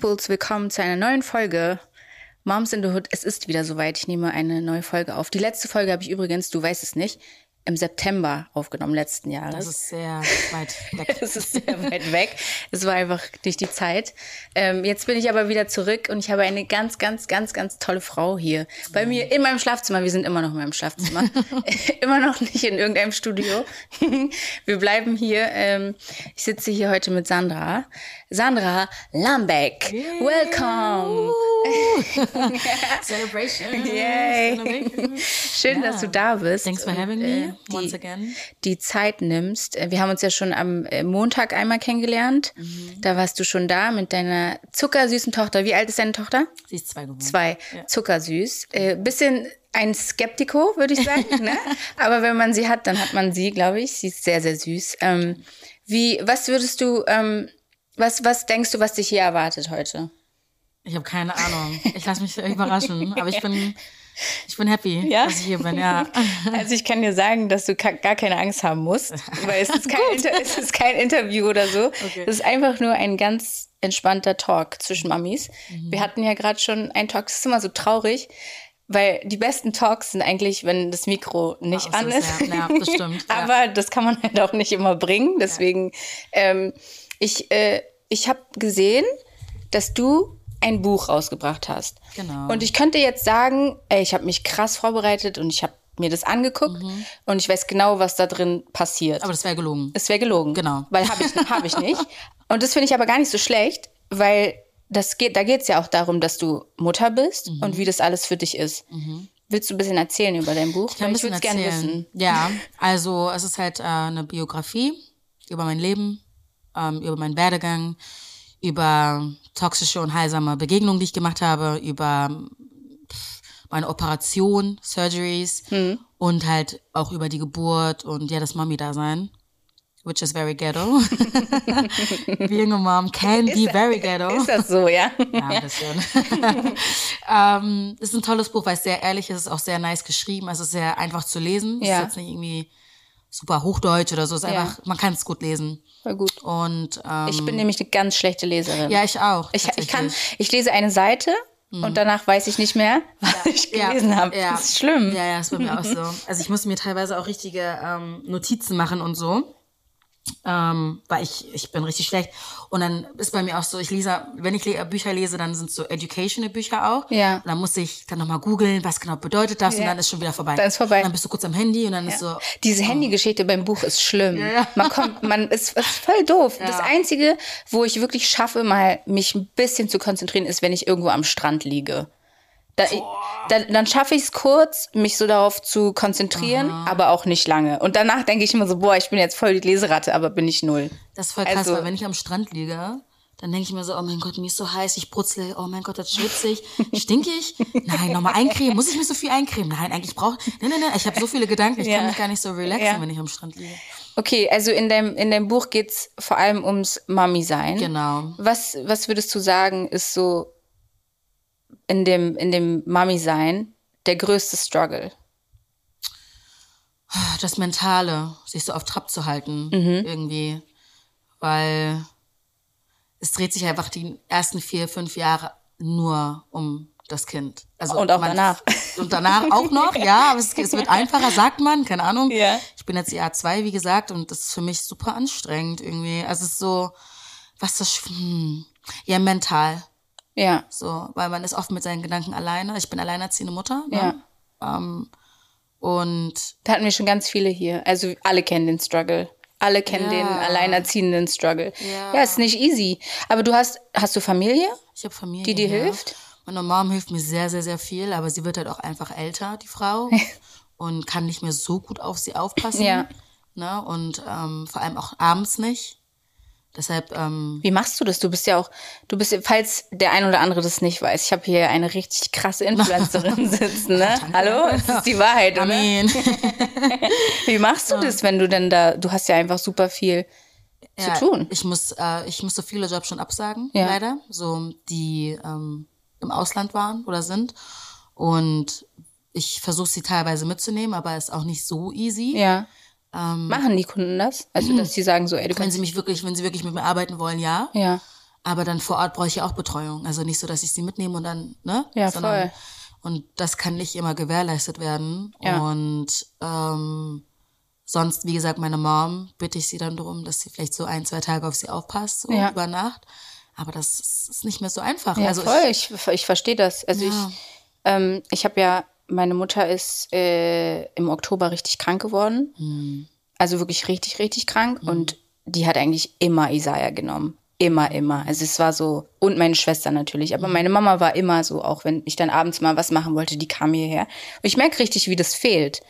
Peoples, willkommen zu einer neuen Folge Moms in the Hood. Es ist wieder soweit. Ich nehme eine neue Folge auf. Die letzte Folge habe ich übrigens, du weißt es nicht, im September aufgenommen letzten Jahres. Das ist sehr weit weg. das ist sehr weit weg. Es war einfach nicht die Zeit. Ähm, jetzt bin ich aber wieder zurück und ich habe eine ganz, ganz, ganz, ganz tolle Frau hier bei mir in meinem Schlafzimmer. Wir sind immer noch in meinem Schlafzimmer. immer noch nicht in irgendeinem Studio. Wir bleiben hier. Ähm, ich sitze hier heute mit Sandra. Sandra Lambeck. Welcome. Celebration. Yay. Schön, Ja. dass du da bist. Thanks for having äh, me die, once again. die Zeit nimmst. Äh, Wir haben uns ja schon am äh, Montag einmal kennengelernt. Mhm. Da warst du schon da mit deiner zuckersüßen Tochter. Wie alt ist deine Tochter? Sie ist zwei geworden. Zwei. Zuckersüß. Äh, bisschen ein Skeptiko, würde ich sagen. ne? Aber wenn man sie hat, dann hat man sie, glaube ich. Sie ist sehr, sehr süß. Ähm, wie, was würdest du, ähm, was, was denkst du, was dich hier erwartet heute? Ich habe keine Ahnung. Ich lasse mich überraschen. Aber ich bin, ich bin happy, Ja? dass ich hier bin. Ja. Also ich kann dir sagen, dass du gar keine Angst haben musst, weil es ist kein, Inter es ist kein Interview oder so. Okay. Es ist einfach nur ein ganz entspannter Talk zwischen Mamis. Wir hatten ja gerade schon einen Talk, es ist immer so traurig, weil die besten Talks sind eigentlich, wenn das Mikro nicht Aus an ist, ist. ja. Ja, das stimmt, ja. Aber das kann man halt auch nicht immer bringen. Deswegen, ähm, ich, äh, ich habe gesehen, dass du ein Buch rausgebracht hast. Genau. Und ich könnte jetzt sagen, ey, ich habe mich krass vorbereitet und ich habe mir das angeguckt und ich weiß genau, was da drin passiert. Mhm. Aber das wäre gelogen. es wäre gelogen. Genau. Weil habe ich, hab ich nicht. Und das finde ich aber gar nicht so schlecht, weil das geht, da geht es ja auch darum, dass du Mutter bist Mhm. und wie das alles für dich ist. Willst du ein bisschen erzählen über dein Buch? kann Weil bisschen würde es gerne wissen. Ja, also es ist halt äh, eine Biografie über mein Leben, ähm, über meinen Werdegang, über toxische und heilsame Begegnungen, die ich gemacht habe, über meine Operation, Surgeries und halt auch über die Geburt und ja, das Mami-Dasein. Which is very ghetto. Being a mom can be very ghetto. Ist das so, ja? Ja, ein bisschen. ähm, ist ein tolles Buch, weil es sehr ehrlich ist, ist auch sehr nice geschrieben, es ist sehr einfach zu lesen. Es Ja. ist jetzt nicht irgendwie super Hochdeutsch oder so, ist Ja. einfach, man kann es gut lesen. Voll gut. Und ähm, Ich bin nämlich eine ganz schlechte Leserin. ja, ich auch. ich, ich kann, ich lese eine Seite und danach weiß ich nicht mehr, was ich Ja, gelesen habe. ja. Das ist schlimm. Ja, ja, ist bei mir auch so. Also ich musste mir teilweise auch richtige ähm, Notizen machen und so. Ähm, weil ich, ich bin richtig schlecht. Und dann ist bei mir auch so, ich lese, wenn ich le Bücher lese, dann sind so educational Bücher auch. Ja. Und dann muss ich dann nochmal googeln, was genau bedeutet das und Ja. dann ist schon wieder vorbei. Dann ist vorbei. Und dann bist du kurz am Handy und dann ist so, Diese Handygeschichte beim Buch ist schlimm. ja. Man kommt, man ist, ist voll doof. Das Einzige, wo ich wirklich schaffe, mal mich ein bisschen zu konzentrieren, ist, wenn ich irgendwo am Strand liege. Da, da, dann schaffe ich es kurz, mich so darauf zu konzentrieren, aber auch nicht lange. Und danach denke ich immer so, boah, ich bin jetzt voll die Leseratte, aber bin ich null. das ist voll krass, Also- weil wenn ich am Strand liege, dann denke ich mir so, oh mein Gott, mir ist so heiß, ich brutzle, oh mein Gott, das schwitze ich, stink ich? Nein, nochmal eincremen, muss ich mir so viel eincremen? Nein, eigentlich brauche nein, nein, nein, ich habe so viele Gedanken, ich Ja. kann mich gar nicht so relaxen, Ja. wenn ich am Strand liege. Okay, also in deinem, in deinem Buch geht's vor allem ums Mami-Sein. Genau. Was, was würdest du sagen, ist so in dem, in dem Mami-Sein der größte Struggle? Das Mentale, sich so auf Trab zu halten, Mhm. irgendwie. Weil es dreht sich einfach die ersten vier, fünf Jahre nur um das Kind. Also Und auch danach. Und danach auch noch, ja, aber es, es wird einfacher, sagt man, keine Ahnung. Ja. Ich bin jetzt Jahr zwei, wie gesagt, und das ist für mich super anstrengend irgendwie. Also es ist so, was das, hm, ja, mental. Ja, So, weil man ist oft mit seinen Gedanken alleine. Ich bin alleinerziehende Mutter. Ne? Ähm, und da hatten wir schon ganz viele hier. Also alle kennen den Struggle. Alle kennen Ja. den alleinerziehenden Struggle. Ja. Ja, ist nicht easy. Aber du hast, hast du Familie? ich habe Familie. Die dir hier. hilft? Meine Mom hilft mir sehr, sehr, sehr viel, aber sie wird halt auch einfach älter, die Frau. und kann nicht mehr so gut auf sie aufpassen. Ja. Ne? Und ähm, vor allem auch abends nicht. Deshalb, ähm, Wie machst du das? Du bist ja auch, du bist, falls der ein oder andere das nicht weiß, ich habe hier eine richtig krasse Influencerin sitzen, ne? Hallo? Das ist die Wahrheit, oder? Amen. Wie machst du das, wenn du denn da, du hast ja einfach super viel Ja, zu tun. Ich muss, äh, ich musste viele Jobs schon absagen, Ja. leider, so die ähm, im Ausland waren oder sind. Und ich versuche sie teilweise mitzunehmen, aber ist auch nicht so easy. Ja. Machen die Kunden das? Also, dass sie sagen so, ey, du Wenn sie mich wirklich, wenn sie wirklich mit mir arbeiten wollen, ja. Ja. Aber dann vor Ort brauche ich ja auch Betreuung. Also nicht so, dass ich sie mitnehme und dann, ne? Ja, Sondern, voll. Und das kann nicht immer gewährleistet werden. Ja. Und ähm, sonst, wie gesagt, meine Mom bitte ich sie dann darum, dass sie vielleicht so ein, zwei Tage auf sie aufpasst, so Ja. über Nacht. Aber das ist ist nicht mehr so einfach. Ja, also voll. Ich, ich, verstehe das. Also Ja. ich, ähm, ich habe ja, meine Mutter ist äh, im Oktober richtig krank geworden. Hm. Also wirklich richtig, richtig krank. Und die hat eigentlich immer Isaiah genommen. Immer, immer. Also es war so, und meine Schwester natürlich. Aber meine Mama war immer so, auch wenn ich dann abends mal was machen wollte, die kam hierher. Und ich merke richtig, wie das fehlt.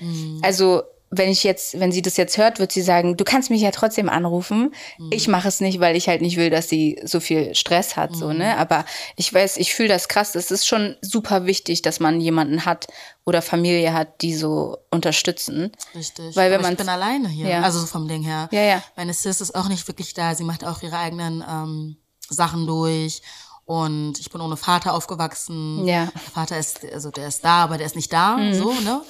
Also wenn ich jetzt, wenn sie das jetzt hört, wird sie sagen, du kannst mich ja trotzdem anrufen. Ich mache es nicht, weil ich halt nicht will, dass sie so viel Stress hat, so, ne? Aber ich weiß, ich fühle das krass. Es ist schon super wichtig, dass man jemanden hat oder Familie hat, die so unterstützen. Richtig. Weil wenn man ich bin alleine hier. Ja. Also so vom Ding her. Ja, ja. Meine Sis ist auch nicht wirklich da. Sie macht auch ihre eigenen ähm, Sachen durch. Und ich bin ohne Vater aufgewachsen. Ja. Mhm. Der Vater ist, also der ist da, aber der ist nicht da. So, ne?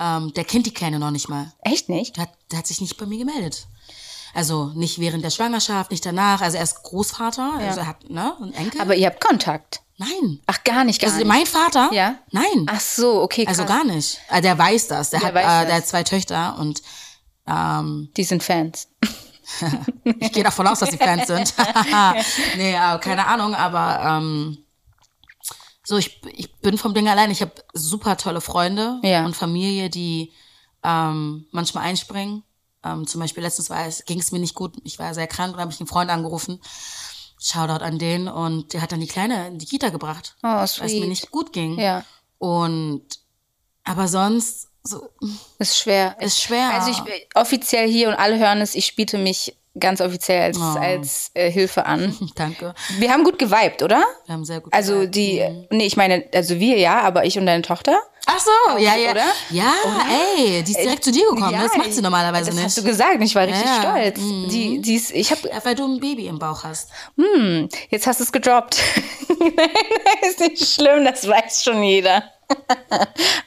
Ähm, der kennt die Kleine noch nicht mal. Echt nicht? Der hat, der hat sich nicht bei mir gemeldet. Also nicht während der Schwangerschaft, nicht danach. Also er ist Großvater, also er hat ne, einen Enkel. Aber ihr habt Kontakt. Nein. Ach, gar nicht, gar Also nicht. mein Vater? Ja? Nein. Ach so, okay, krass. also gar nicht. Also der weiß das. Der, Der hat, äh, das. der hat zwei Töchter und ähm, Die sind Fans. ich gehe davon aus, dass sie Fans sind. nee, äh, keine Ahnung, aber ähm, so, ich, ich bin vom Ding allein. Ich habe super tolle Freunde Ja. und Familie, die ähm, manchmal einspringen. Ähm, zum Beispiel letztens ging es mir nicht gut. Ich war sehr krank und habe ich einen Freund angerufen. Shoutout an den und der hat dann die Kleine in die Kita gebracht, Oh, weil es mir nicht gut ging. Ja. Und aber sonst so, Ist schwer. Ist schwer. Also ich offiziell hier und alle hören es, ich biete mich ganz offiziell als, Oh. als äh, Hilfe an. danke. Wir haben gut geweibt, oder? Wir haben sehr gut Also gesagt. die, nee, ich meine, also wir ja, aber ich und deine Tochter. Ach so, ja, ja. oder? Ja, ey, die ist direkt zu dir gekommen. Ja, das macht sie normalerweise das nicht. hast du gesagt, ich war richtig Ja, stolz. Die, die ist, ich habe, Ja, weil du ein Baby im Bauch hast. jetzt hast du es gedroppt. ist nicht schlimm, das weiß schon jeder.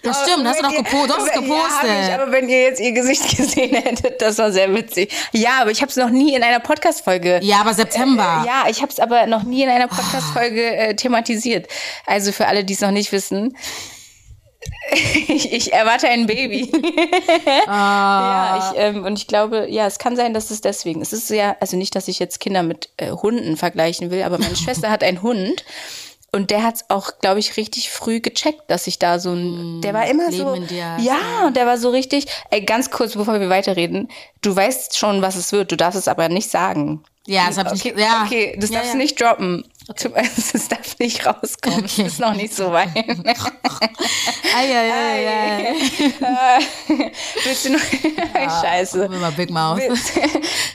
Das stimmt, hast du doch gepostet. Du hast es Ja, ich, gepostet. aber wenn ihr jetzt ihr Gesicht gesehen hättet, das war sehr witzig. Ja, aber ich habe es noch nie in einer Podcast-Folge. Ja, aber September. Ja, ich habe es aber noch nie in einer Podcast-Folge äh, thematisiert. Also für alle, die es noch nicht wissen. Ich, ich erwarte ein Baby. Ah. Ja, ich, ähm, und ich glaube, ja, es kann sein, dass es deswegen. Es ist ja, also nicht, dass ich jetzt Kinder mit äh, Hunden vergleichen will, aber meine Schwester hat einen Hund. Und der hat es auch, glaube ich, richtig früh gecheckt, dass ich da so ein. Der war immer Mm, Leben so. in dir ja, und der war so richtig. Ey, ganz kurz, bevor wir weiterreden. Du weißt schon, was es wird. Du darfst es aber nicht sagen. Ja, das hab ich okay. Ja. okay, das ja, darfst ja. du nicht droppen. Du- Das darf nicht rauskommen. Okay. Das ist noch nicht so weit. Ei, ei, ei, ei. Willst du noch. Scheiße. Immer Big Mouth. Willst,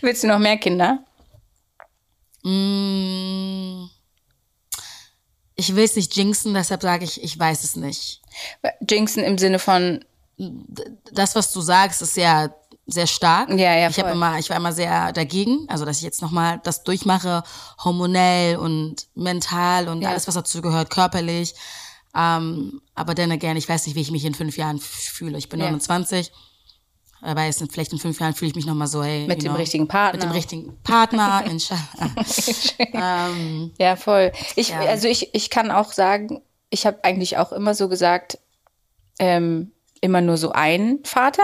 willst du noch mehr Kinder? Mm, Ich will es nicht jinxen, deshalb sage ich, ich weiß es nicht. Jinxen im Sinne von. Das, was du sagst, ist ja sehr stark. Ja, ja, Ich habe immer, ich war immer sehr dagegen, also dass ich jetzt nochmal das durchmache, hormonell und mental und Ja. alles, was dazu gehört, körperlich. Ähm, aber dann again, ich weiß nicht, wie ich mich in fünf Jahren fühle. Ich bin Ja. 29. Er weiß nicht, vielleicht in fünf Jahren fühle ich mich nochmal so, hey. Mit dem richtigen Partner. Mit dem richtigen Partner, inshallah. ähm, Ja, voll. Ich, Ja. Also ich, ich kann auch sagen, ich habe eigentlich auch immer so gesagt, ähm, immer nur so einen Vater.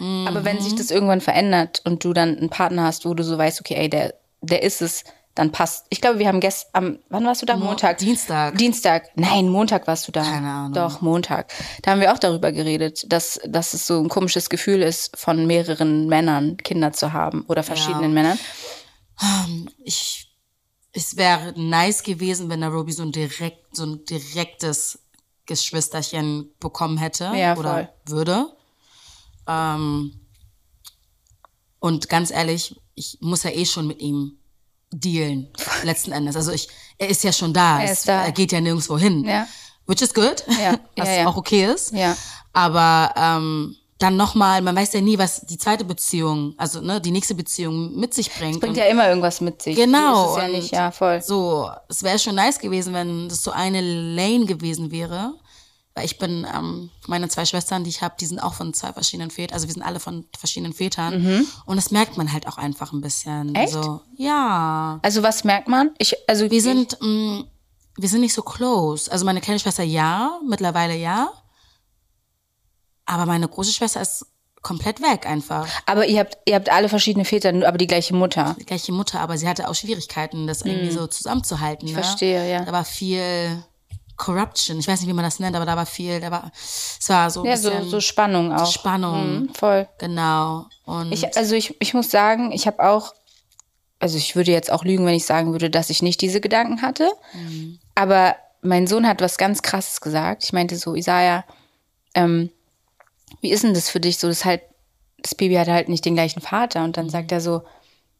Aber wenn Mhm. sich das irgendwann verändert und du dann einen Partner hast, wo du so weißt, okay, ey, der, der ist es, dann passt. Ich glaube, wir haben gestern, am, wann warst du da? Montag. Dienstag. Dienstag. Nein, Montag warst du da. Keine Ahnung. Doch, Montag. Da haben wir auch darüber geredet, dass, dass es so ein komisches Gefühl ist, von mehreren Männern Kinder zu haben oder verschiedenen Männern. ich, es wäre nice gewesen, wenn der so ein direkt, so ein direktes Geschwisterchen bekommen hätte Ja, oder würde. Ähm, und ganz ehrlich, ich muss ja eh schon mit ihm dealen, letzten Endes. Also ich, er ist ja schon da. Er Es- ist da. Er geht ja nirgendwo hin. Ja. Which is good. Ja, Was ja, ja. auch okay ist. Ja. Aber ähm, dann nochmal, man weiß ja nie, was die zweite Beziehung, also ne, die nächste Beziehung mit sich bringt. Bringt Und ja immer irgendwas mit sich. Genau, ist es ja nicht, ja, voll. So, es wäre schon nice gewesen, wenn das so eine Lane gewesen wäre. Weil ich bin, ähm, meine zwei Schwestern, die ich habe, die sind auch von zwei verschiedenen Vätern. Also wir sind alle von verschiedenen Vätern. Und das merkt man halt auch einfach ein bisschen. Mhm. Echt? Also, ja. Also was merkt man? Ich, also Wir sind, mh, wir sind nicht so close. Also meine kleine Schwester ja, mittlerweile ja. Aber meine große Schwester ist komplett weg einfach. aber ihr habt, ihr habt alle verschiedene Väter, aber die gleiche Mutter. Die gleiche Mutter, aber sie hatte auch Schwierigkeiten, das irgendwie so zusammenzuhalten. Ich ne? Mhm. verstehe, ja. Da war viel Corruption. Ich weiß nicht, wie man das nennt, aber da war viel, da war, es war so Ja, so, so Spannung auch. Spannung. Mhm, voll. Genau. Und Ich, also ich, ich muss sagen, ich habe auch, also ich würde jetzt auch lügen, wenn ich sagen würde, dass ich nicht diese Gedanken hatte. Aber mein Sohn hat was ganz Krasses gesagt. Ich meinte so, Isaiah, ähm, wie ist denn das für dich so? Das halt, das Baby hat halt nicht den gleichen Vater. Und dann sagt er so,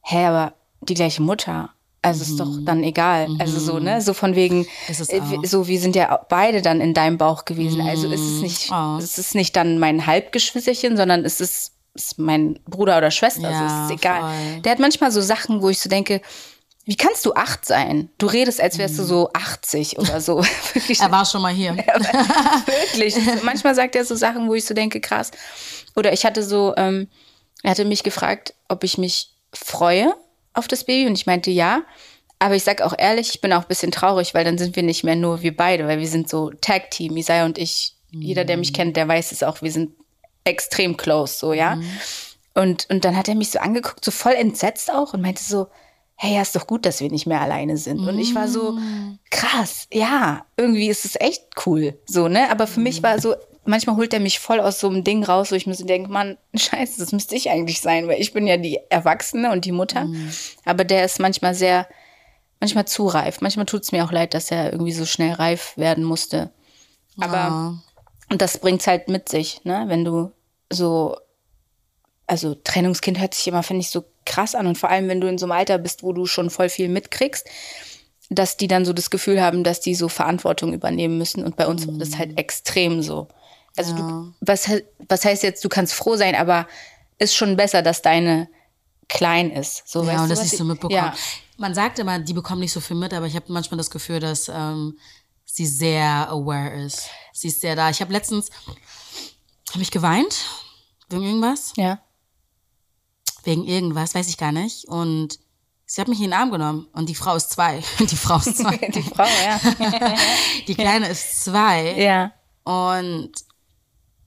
hä, aber die gleiche Mutter. Also ist doch dann egal. Also so, ne? So von wegen, Ist es äh, so, wir sind ja beide dann in deinem Bauch gewesen. Also ist es nicht, Oh. es ist nicht dann mein Halbgeschwisterchen, sondern es ist, ist mein Bruder oder Schwester. Ja, also es ist egal. voll. Der hat manchmal so Sachen, wo ich so denke, wie kannst du acht sein? Du redest, als wärst du so 80 oder so. Wirklich. er war schon mal hier. Wirklich. Manchmal sagt er so Sachen, wo ich so denke, krass. Oder ich hatte so, ähm, er hatte mich gefragt, ob ich mich freue auf das Baby und ich meinte ja. Aber ich sag auch ehrlich, ich bin auch ein bisschen traurig, weil dann sind wir nicht mehr nur wir beide, weil wir sind so Tag-Team, Isaiah und ich. Jeder, der mich kennt, der weiß es auch, wir sind extrem close, so, ja. Und, und dann hat er mich so angeguckt, so voll entsetzt auch und meinte so, hey, ja, ist doch gut, dass wir nicht mehr alleine sind. Und ich war so, krass, ja, irgendwie ist es echt cool, so, ne? Aber für mich war so, manchmal holt er mich voll aus so einem Ding raus, wo ich mir so denke, Mann, scheiße, das müsste ich eigentlich sein, weil ich bin ja die Erwachsene und die Mutter. Aber der ist manchmal sehr, manchmal zu reif. Manchmal tut es mir auch leid, dass er irgendwie so schnell reif werden musste. Aber und das bringt's halt mit sich, ne? Wenn du so, also Trennungskind hört sich immer, finde ich, so krass an. Und vor allem, wenn du in so einem Alter bist, wo du schon voll viel mitkriegst, dass die dann so das Gefühl haben, dass die so Verantwortung übernehmen müssen. Und bei uns war das halt extrem so. Also du, was, was heißt jetzt, du kannst froh sein, aber ist schon besser, dass deine klein ist. So, Ja, weißt und du, das nicht ich- so mitbekommen. Ja. Man sagt immer, die bekommen nicht so viel mit, aber ich habe manchmal das Gefühl, dass ähm, sie sehr aware ist. Sie ist sehr da. Ich habe letztens, habe ich geweint wegen irgendwas, ja. wegen irgendwas, weiß ich gar nicht. Und sie hat mich in den Arm genommen und die Frau ist zwei. Die Frau ist zwei. Die Frau, ja. Die Kleine ist zwei. ja. Und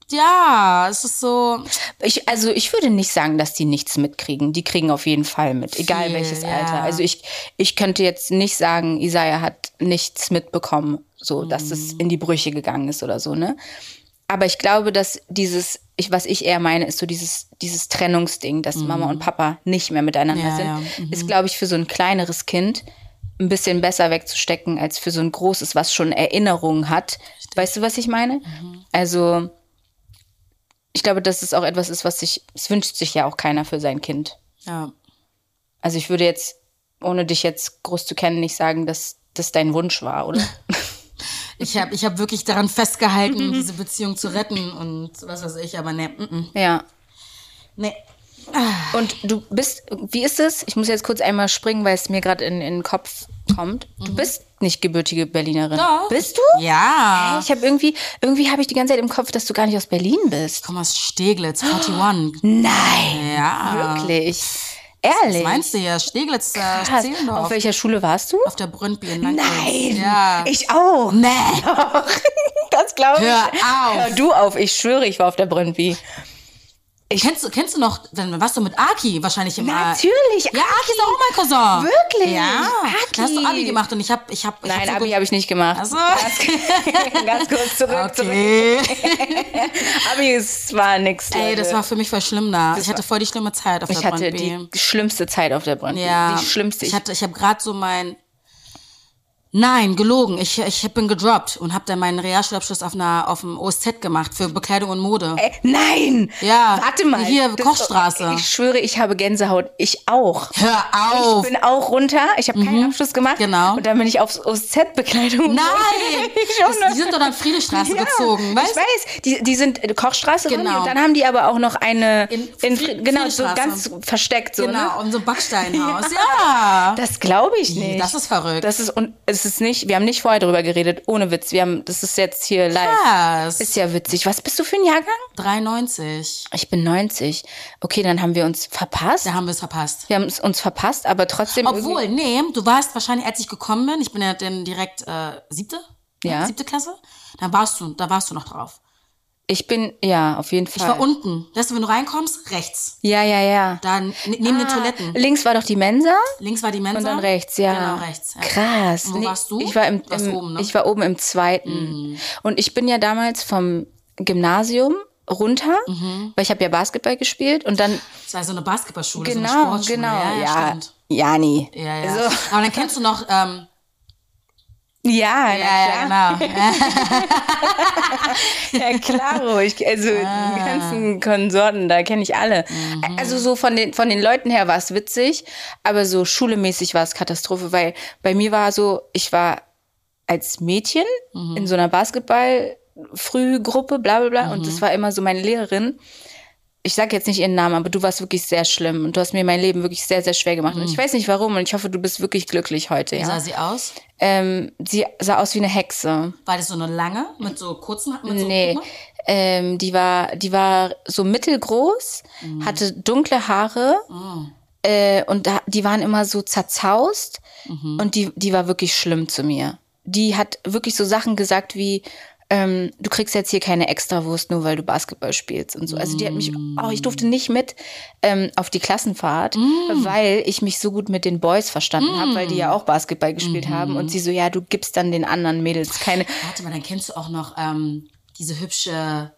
ja, es ist so, Ich, also ich würde nicht sagen, dass die nichts mitkriegen. Die kriegen auf jeden Fall mit, egal Viel, welches ja. Alter. Also ich, ich könnte jetzt nicht sagen, Isaiah hat nichts mitbekommen, so dass es Mhm. in die Brüche gegangen ist oder so, ne? Aber ich glaube, dass dieses, ich, was ich eher meine, ist so dieses, dieses Trennungsding, dass Mama und Papa nicht mehr miteinander Mhm. Ja, sind, ja, ist, glaube ich, für so ein kleineres Kind ein bisschen besser wegzustecken als für so ein großes, was schon Erinnerungen hat. Weißt du, was ich meine? Mhm. Also ich glaube, dass es auch etwas ist, was sich, es wünscht sich ja auch keiner für sein Kind. ja. Also ich würde jetzt, ohne dich jetzt groß zu kennen, nicht sagen, dass das dein Wunsch war, oder? Ich habe ich hab wirklich daran festgehalten, diese Beziehung zu retten und was weiß ich, aber ne, mm, mm. ja. nee. Und du bist, wie ist es? Ich muss jetzt kurz einmal springen, weil es mir gerade in, in den Kopf kommt. Du bist nicht gebürtige Berlinerin. Mhm. Doch. Bist du? Ja. Ich habe irgendwie, irgendwie habe ich die ganze Zeit im Kopf, dass du gar nicht aus Berlin bist. Komm aus Steglitz, 41. Nein. Ja. Wirklich. Ehrlich. Was meinst du ja? Steglitz, äh, Krass. Zehlendorf. Auf welcher Schule warst du? Auf der Brünnby in Langwitz. Nein. Ja. Ich auch. nee. Das glaube ich. Hör auf. Hör du auf. Ich schwöre, ich war auf der Brünnby. Kennst du, kennst du noch, dann warst du mit Aki wahrscheinlich im A- Natürlich. Ja, Aki ist auch mein Cousin. Wirklich? Ja. Aki. Da hast du Abi gemacht und ich hab, ich hab, ich Nein, hab so Abi habe ich nicht gemacht. Also. Ganz kurz zurück. zurück. Okay. Abi es war nix. Ey, Leute. das war für mich voll schlimm da. Ich hatte voll die schlimme Zeit auf ich der hatte Brøndby. die schlimmste Zeit auf der Brünnby. Ja. Die schlimmste. Ich hatte, ich habe gerade so mein Nein, gelogen. Ich, ich bin gedroppt und habe dann meinen Realschulabschluss auf einer auf dem OSZ gemacht für Bekleidung und Mode. Ey, nein! Ja, Warte mal. hier, Kochstraße. Ich schwöre, ich habe Gänsehaut. Ich auch. Hör auf. Ich bin auch runter. Ich habe keinen Abschluss gemacht. genau. Und dann bin ich aufs OZ-Bekleidung. Nein! ich Das, die sind doch dann Friedrichstraße Ja, gezogen, weißt Ich weiß, die, die sind äh, Kochstraße Genau. und dann haben die aber auch noch eine In in, Fried- genau so ganz versteckt so, Genau, ne? und so ein Backsteinhaus. Ja. Das glaube ich nicht. Das ist verrückt. Das ist und es ist nicht, wir haben nicht vorher drüber geredet, ohne Witz. Wir haben, das ist jetzt hier live. Krass. Ist ja witzig. Was bist du für ein Jahrgang? 93. Ich bin 90. Okay, dann haben wir uns verpasst. Da haben wir es verpasst. Wir haben es uns verpasst, aber trotzdem. Obwohl, nee, du warst wahrscheinlich, als ich gekommen bin, ich bin ja dann direkt äh, siebte, Ja. siebte Klasse, da warst du, da warst du noch drauf. Ich bin, ja, auf jeden Ich Fall. war unten. Weißt du, wenn du reinkommst, rechts. ja, ja, ja. Da n- neben den Ah, Toiletten. Links war doch die Mensa Links war die Mensa. und dann rechts, ja. Genau, rechts. Ja. Krass. Und wo warst du? Ich war im, im oben, ne? Mhm. ich war oben im zweiten. Und ich bin ja damals vom Gymnasium runter, Mhm. weil ich habe ja Basketball gespielt und dann Das war so eine Basketballschule, so eine genau, Sportschule. genau, Ja, ja, ja, stimmt. ja, nie. Ja, ja. So. Aber dann kennst du noch, ähm, Ja, ja, ja, genau. Ja. Ja, klaro. Ich, also Ah. die ganzen Konsorten, da kenne ich alle. Mhm. Also so von den, von den Leuten her war es witzig, aber so schulemäßig war es Katastrophe, weil bei mir war so, ich war als Mädchen Mhm. in so einer Basketball-Frühgruppe, bla bla bla, und Mhm. das war immer so meine Lehrerin. Ich sage jetzt nicht ihren Namen, aber du warst wirklich sehr schlimm und du hast mir mein Leben wirklich sehr, sehr schwer gemacht. Und ich weiß nicht warum und ich hoffe, du bist wirklich glücklich heute. Mhm. Wie Ja? sah sie aus? Ähm, sie sah aus wie eine Hexe. War das so eine lange, mit so kurzen, mit so, Nee, ähm, die war, die war so mittelgroß, Mhm. hatte dunkle Haare äh, und da, die waren immer so zerzaust Mhm. und die, die war wirklich schlimm zu mir. Die hat wirklich so Sachen gesagt wie, ähm, du kriegst jetzt hier keine Extrawurst, nur weil du Basketball spielst und so. Also die hat mich, oh, ich durfte nicht mit ähm, auf die Klassenfahrt, weil ich mich so gut mit den Boys verstanden habe, weil die ja auch Basketball gespielt haben und sie so, ja, du gibst dann den anderen Mädels keine. Warte mal, dann kennst du auch noch ähm, diese hübsche,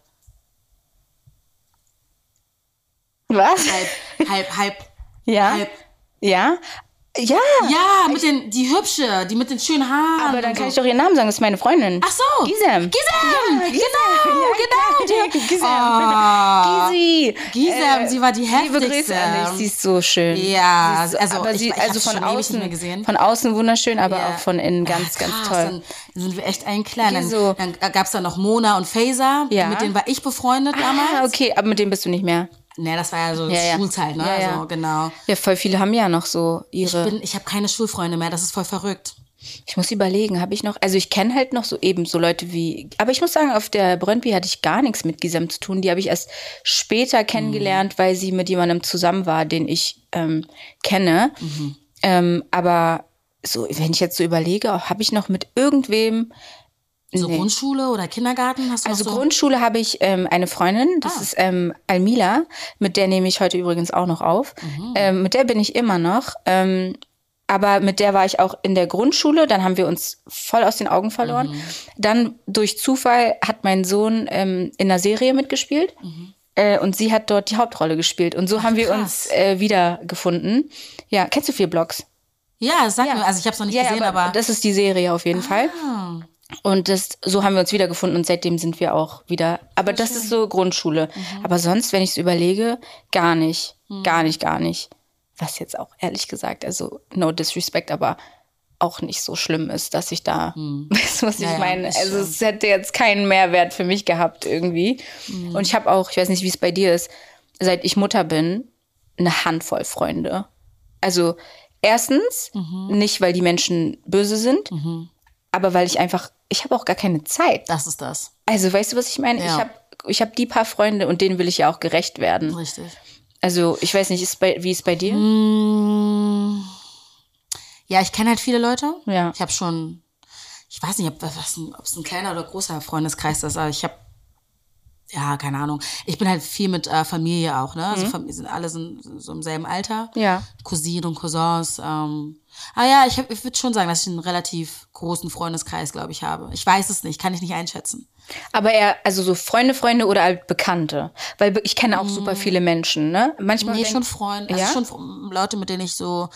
Was? halb, halb, halb, Ja. halb. Ja? Ja. Ja, mit den, die hübsche, die mit den schönen Haaren. Aber dann kann so. ich doch ihren Namen sagen, das ist meine Freundin. Ach so. Gisem. Gisem, Ja, genau, genau. Die, Gisem. Oh. Gysi. Gisem, sie war die Liebe Grüße heftigste. an dich, sie ist so schön. Ja, ist, also aber ich- sie, also von außen, von außen wunderschön, aber Ja. auch von innen ganz, Ja, ganz toll. Dann sind wir echt ein Clan. Dann, dann gab es da noch Mona und Faser. Ja. Mit denen war ich befreundet Ah, damals. okay, aber mit dem bist du nicht mehr. Nee, das war ja so Ja. Schulzeit, ne? Ja, ja. Also, genau. Ja, voll viele haben ja noch so ihre. Ich, bin, ich habe keine Schulfreunde mehr, das ist voll verrückt. Ich muss überlegen, habe ich noch, also ich kenne halt noch so eben so Leute wie, aber ich muss sagen, auf der Brøndby hatte ich gar nichts mit Gisem zu tun. Die habe ich erst später kennengelernt, weil sie mit jemandem zusammen war, den ich ähm, kenne. Ähm, aber so, wenn ich jetzt so überlege, habe ich noch mit irgendwem, So Nee. Grundschule oder Kindergarten hast du also so? Grundschule habe ich ähm, eine Freundin, das Ah. ist ähm, Almila, mit der nehme ich heute übrigens auch noch auf. Mhm. Ähm, mit der bin ich immer noch. Ähm, aber mit der war ich auch in der Grundschule, dann haben wir uns voll aus den Augen verloren. Mhm. Dann durch Zufall hat mein Sohn ähm, in einer Serie mitgespielt. Äh, und sie hat dort die Hauptrolle gespielt. Und so haben wir krass. uns äh, wiedergefunden. Ja, kennst du vier Blogs? Ja, das sagt mir, also ich habe es noch nicht Ja, gesehen, aber, aber, das ist die Serie auf jeden Fall. Und das, so haben wir uns wiedergefunden und seitdem sind wir auch wieder. Aber das ist so Grundschule. Mhm. Aber sonst, wenn ich es überlege, gar nicht. Gar nicht, gar nicht. Was jetzt auch ehrlich gesagt, also no disrespect, aber auch nicht so schlimm ist, dass ich da, weißt du, was ich Hm. Ja, ja, meine? Also schon. es hätte jetzt keinen Mehrwert für mich gehabt irgendwie. Hm. Und ich habe auch, ich weiß nicht, wie es bei dir ist, seit ich Mutter bin, eine Handvoll Freunde. Also erstens, Mhm. nicht weil die Menschen böse sind, aber weil ich einfach, ich habe auch gar keine Zeit. das ist das. Also weißt du, was ich meine? Ja. Ich habe ich hab die paar Freunde und denen will ich ja auch gerecht werden. Richtig. Also ich weiß nicht, ist bei, wie ist bei dir? Mm, Ja, ich kenne halt viele Leute. Ja. Ich habe schon, ich weiß nicht, ob was ein- es ein kleiner oder großer Freundeskreis ist, aber ich habe, ja, keine Ahnung. Ich bin halt viel mit äh, Familie auch, ne? Also wir sind alle sind so im selben Alter. Mhm. Ja. Cousinen und Cousins. Ähm. Ah ja, ich, hab- ich würde schon sagen, dass ich einen relativ großen Freundeskreis, glaube ich, habe. Ich weiß es nicht, kann ich nicht einschätzen. Aber eher, also so Freunde, Freunde oder halt Bekannte. Weil ich kenne auch super viele Menschen, ne? Manchmal Nee, denk- schon Freunde. Also Ja? schon Fr- Leute, mit denen ich so,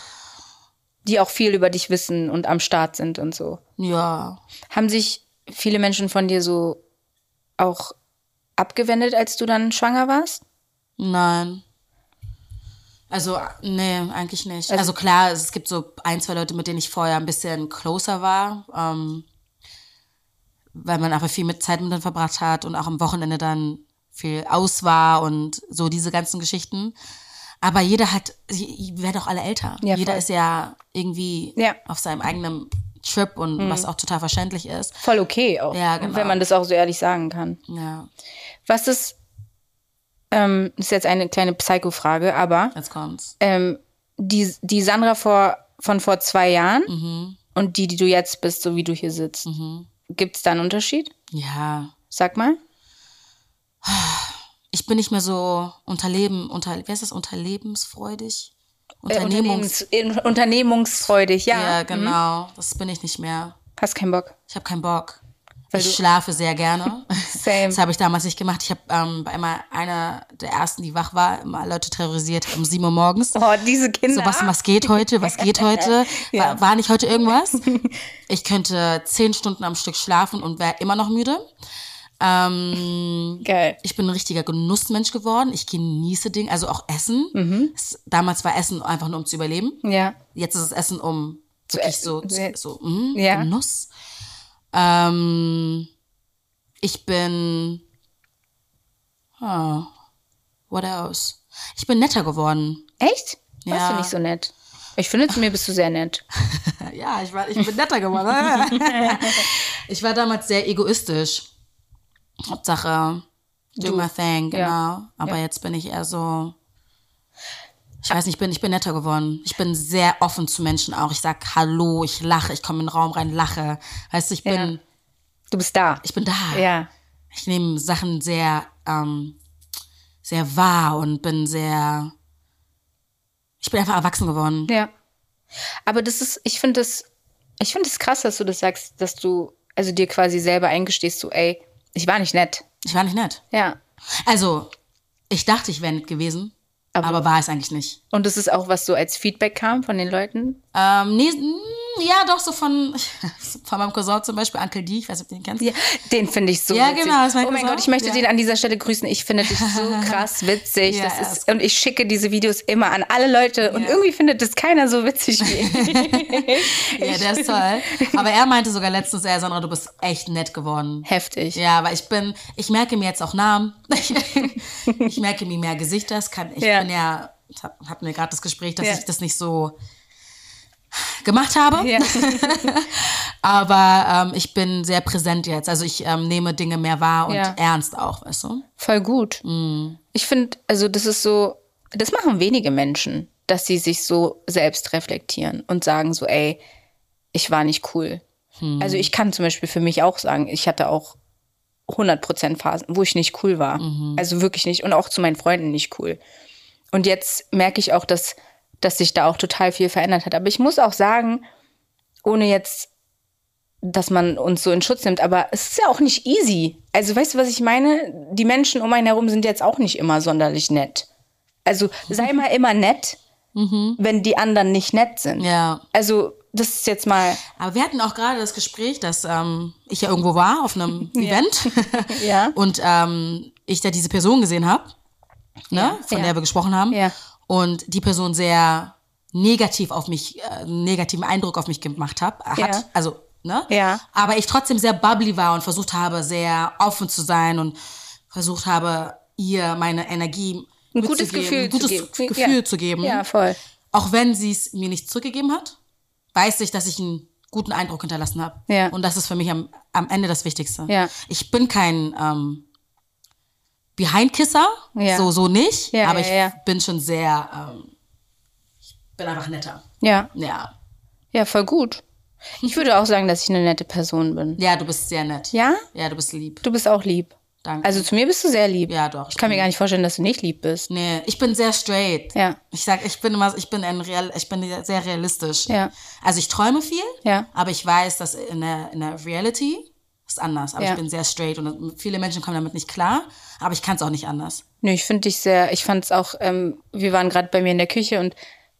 die auch viel über dich wissen und am Start sind und so. ja, Haben sich viele Menschen von dir so auch abgewendet, als du dann schwanger warst? Nein. Also, nee, eigentlich nicht. Also, klar, es gibt so ein, zwei Leute, mit denen ich vorher ein bisschen closer war, ähm, weil man einfach viel mit Zeit mit denen verbracht hat und auch am Wochenende dann viel aus war und so diese ganzen Geschichten. Aber jeder hat, wir werden auch alle älter. Ja, jeder ist ja irgendwie Ja. auf seinem eigenen Trip und was auch total verständlich ist. Voll okay auch. Ja, genau. Wenn man das auch so ehrlich sagen kann. Ja, Was ist, ähm, ist jetzt eine kleine Psycho-Frage, aber jetzt kommt's. ähm, die, die Sandra vor, von vor zwei Jahren Mhm. und die, die du jetzt bist, so wie du hier sitzt, gibt es da einen Unterschied? Ja, Sag mal. ich bin nicht mehr so unterleben, unter, wer ist das, unterlebensfreudig? Äh, Unternehmungs... In- unternehmungsfreudig, ja. ja, genau, das bin ich nicht mehr. Hast keinen Bock. Ich habe keinen Bock. Weil ich schlafe sehr gerne. Same. Das habe ich damals nicht gemacht. Ich habe ähm, bei immer einer der ersten, die wach war, immer Leute terrorisiert um 7 Uhr morgens. Oh, diese Kinder. So, was, was geht heute? Was geht heute? War, war nicht heute irgendwas? Ich könnte zehn Stunden am Stück schlafen und wäre immer noch müde. Ähm, Geil. ich bin ein richtiger Genussmensch geworden. Ich genieße Dinge, also auch Essen. Mhm. Es, damals war Essen einfach nur um zu überleben. Ja. Jetzt ist es Essen um wirklich so, essen. so, so mm, Ja. Genuss. Ähm, ich bin, oh, what else? Ich bin netter geworden. Echt? Warst Ja. du nicht so nett? Ich finde, zu mir bist du sehr nett. Ja, ich, war, ich bin netter geworden. ich war damals sehr egoistisch. Hauptsache, do Du. my thing, genau. Ja. Aber Ja. jetzt bin ich eher so, ich weiß nicht, ich bin, ich bin netter geworden. Ich bin sehr offen zu Menschen auch. Ich sag Hallo, ich lache, ich komme in den Raum rein, lache. Weißt du, ich bin, Ja. Du bist da. ich bin da. Ja. Ich nehme Sachen sehr, ähm, sehr wahr und bin sehr, ich bin einfach erwachsen geworden. Ja. Aber das ist, ich finde das, ich finde es krass, dass du das sagst, dass du, also dir quasi selber eingestehst, so, ey, ich war nicht nett. Ich war nicht nett. Ja. Also, ich dachte, ich wäre nett gewesen, Aber- aber, war es eigentlich nicht. Und das ist auch, was so als Feedback kam von den Leuten. Ähm, nee, ja, doch, so von, von meinem Cousin zum Beispiel, Uncle D, ich weiß nicht, ob du den kennst. Ja, den finde ich so Ja, witzig. genau, mein Oh mein Cousin. Gott, ich möchte Ja. den an dieser Stelle grüßen. Ich finde dich so krass witzig. Ja, das ist, und ich schicke diese Videos immer an alle Leute und irgendwie findet das keiner so witzig wie ich. Ja, der ist toll. Aber er meinte sogar letztens, ey, Sandra, du bist echt nett geworden. Heftig. Ja, weil ich bin, ich merke mir jetzt auch Namen. ich merke mir mehr Gesichter. Das kann, ich Ja. bin ja, ich hab, hab mir gerade das Gespräch, dass ich das nicht so gemacht habe. Ja. Aber ähm, ich bin sehr präsent jetzt. Also ich ähm, nehme Dinge mehr wahr und Ja. ernst auch, weißt du? Voll gut. Ich finde, also das ist so, das machen wenige Menschen, dass sie sich so selbst reflektieren und sagen so, ey, ich war nicht cool. Also ich kann zum Beispiel für mich auch sagen, ich hatte auch 100% Phasen, wo ich nicht cool war. Also wirklich nicht und auch zu meinen Freunden nicht cool. Und jetzt merke ich auch, dass, dass sich da auch total viel verändert hat. Aber ich muss auch sagen, ohne jetzt, dass man uns so in Schutz nimmt, aber es ist ja auch nicht easy. Also weißt du, was ich meine? Die Menschen um einen herum sind jetzt auch nicht immer sonderlich nett. Also sei mal immer nett, wenn die anderen nicht nett sind. Ja. Also das ist jetzt mal, Aber wir hatten auch gerade das Gespräch, dass ähm, ich ja irgendwo war auf einem Event Ja. und ähm, ich da diese Person gesehen habe, ne, Ja, von der wir gesprochen haben. Ja. Und die Person sehr negativ auf mich, äh, einen negativen Eindruck auf mich gemacht hab, hat. Ja. Also, ne? Ja. Aber ich trotzdem sehr bubbly war und versucht habe, sehr offen zu sein und versucht habe, ihr meine Energie ein gutes Gefühl ein gutes zu geben. Gefühl ja. zu geben. Ja, voll. Auch wenn sie es mir nicht zurückgegeben hat, weiß ich, dass ich einen guten Eindruck hinterlassen habe. Ja. Und das ist für mich am, am Ende das Wichtigste. Ja. Ich bin kein ähm, Behind-Kisser, Ja. so, so nicht, Ja, aber ja, ich bin schon sehr, ähm, ich bin einfach netter. Ja. Ja. Ja, voll gut. Ich würde auch sagen, dass ich eine nette Person bin. Ja, du bist sehr nett. Ja? Ja, du bist lieb. Du bist auch lieb. Danke. Also zu mir bist du sehr lieb. ja, doch. Ich kann mir gar nicht vorstellen, dass du nicht lieb bist. Nee, ich bin sehr straight. Ja. Ich sag, ich bin immer, ich bin ein Real, ich bin sehr realistisch. Ja. Also ich träume viel, Ja. aber ich weiß, dass in der, in der Reality ist anders. Aber Ja. ich bin sehr straight und viele Menschen kommen damit nicht klar, aber ich kann es auch nicht anders. Nö, ich finde dich sehr, ich fand es auch, ähm, wir waren gerade bei mir in der Küche und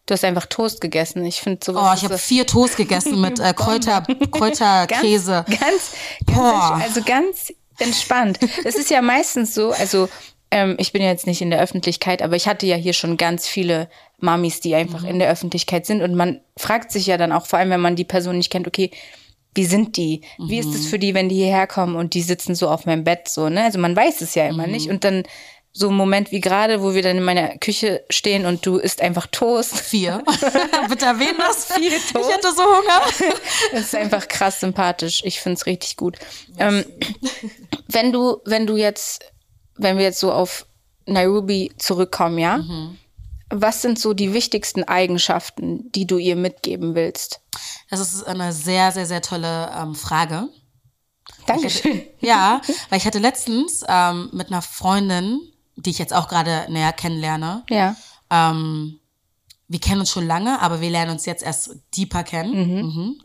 du hast einfach Toast gegessen. Ich finde sowas. Oh, ich habe vier Toast gegessen mit äh, Kräuter, Kräuterkäse. Ganz, ganz, Boah. ganz also ganz entspannt. Es ist ja meistens so, also ähm, ich bin ja jetzt nicht in der Öffentlichkeit, aber ich hatte ja hier schon ganz viele Mamis, die einfach in der Öffentlichkeit sind und man fragt sich ja dann auch, vor allem wenn man die Person nicht kennt, okay, wie sind die? Wie ist es für die, wenn die hierher kommen und die sitzen so auf meinem Bett so, ne? Also man weiß es ja immer nicht und dann so ein Moment wie gerade, wo wir dann in meiner Küche stehen und du isst einfach Toast. Vier. Bitte erwähnen das. Vier Ich Toast. hatte so Hunger. Das ist einfach krass sympathisch. Ich finde es richtig gut. Ähm, wenn du, wenn du jetzt, wenn wir jetzt so auf Nairobi zurückkommen, ja? Was sind so die wichtigsten Eigenschaften, die du ihr mitgeben willst? Das ist eine sehr, sehr, sehr tolle ähm, Frage. Dankeschön. Ja, weil ich hatte letztens ähm, mit einer Freundin, die ich jetzt auch gerade näher kennenlerne, Ja. ähm, wir kennen uns schon lange, aber wir lernen uns jetzt erst deeper kennen. Mhm.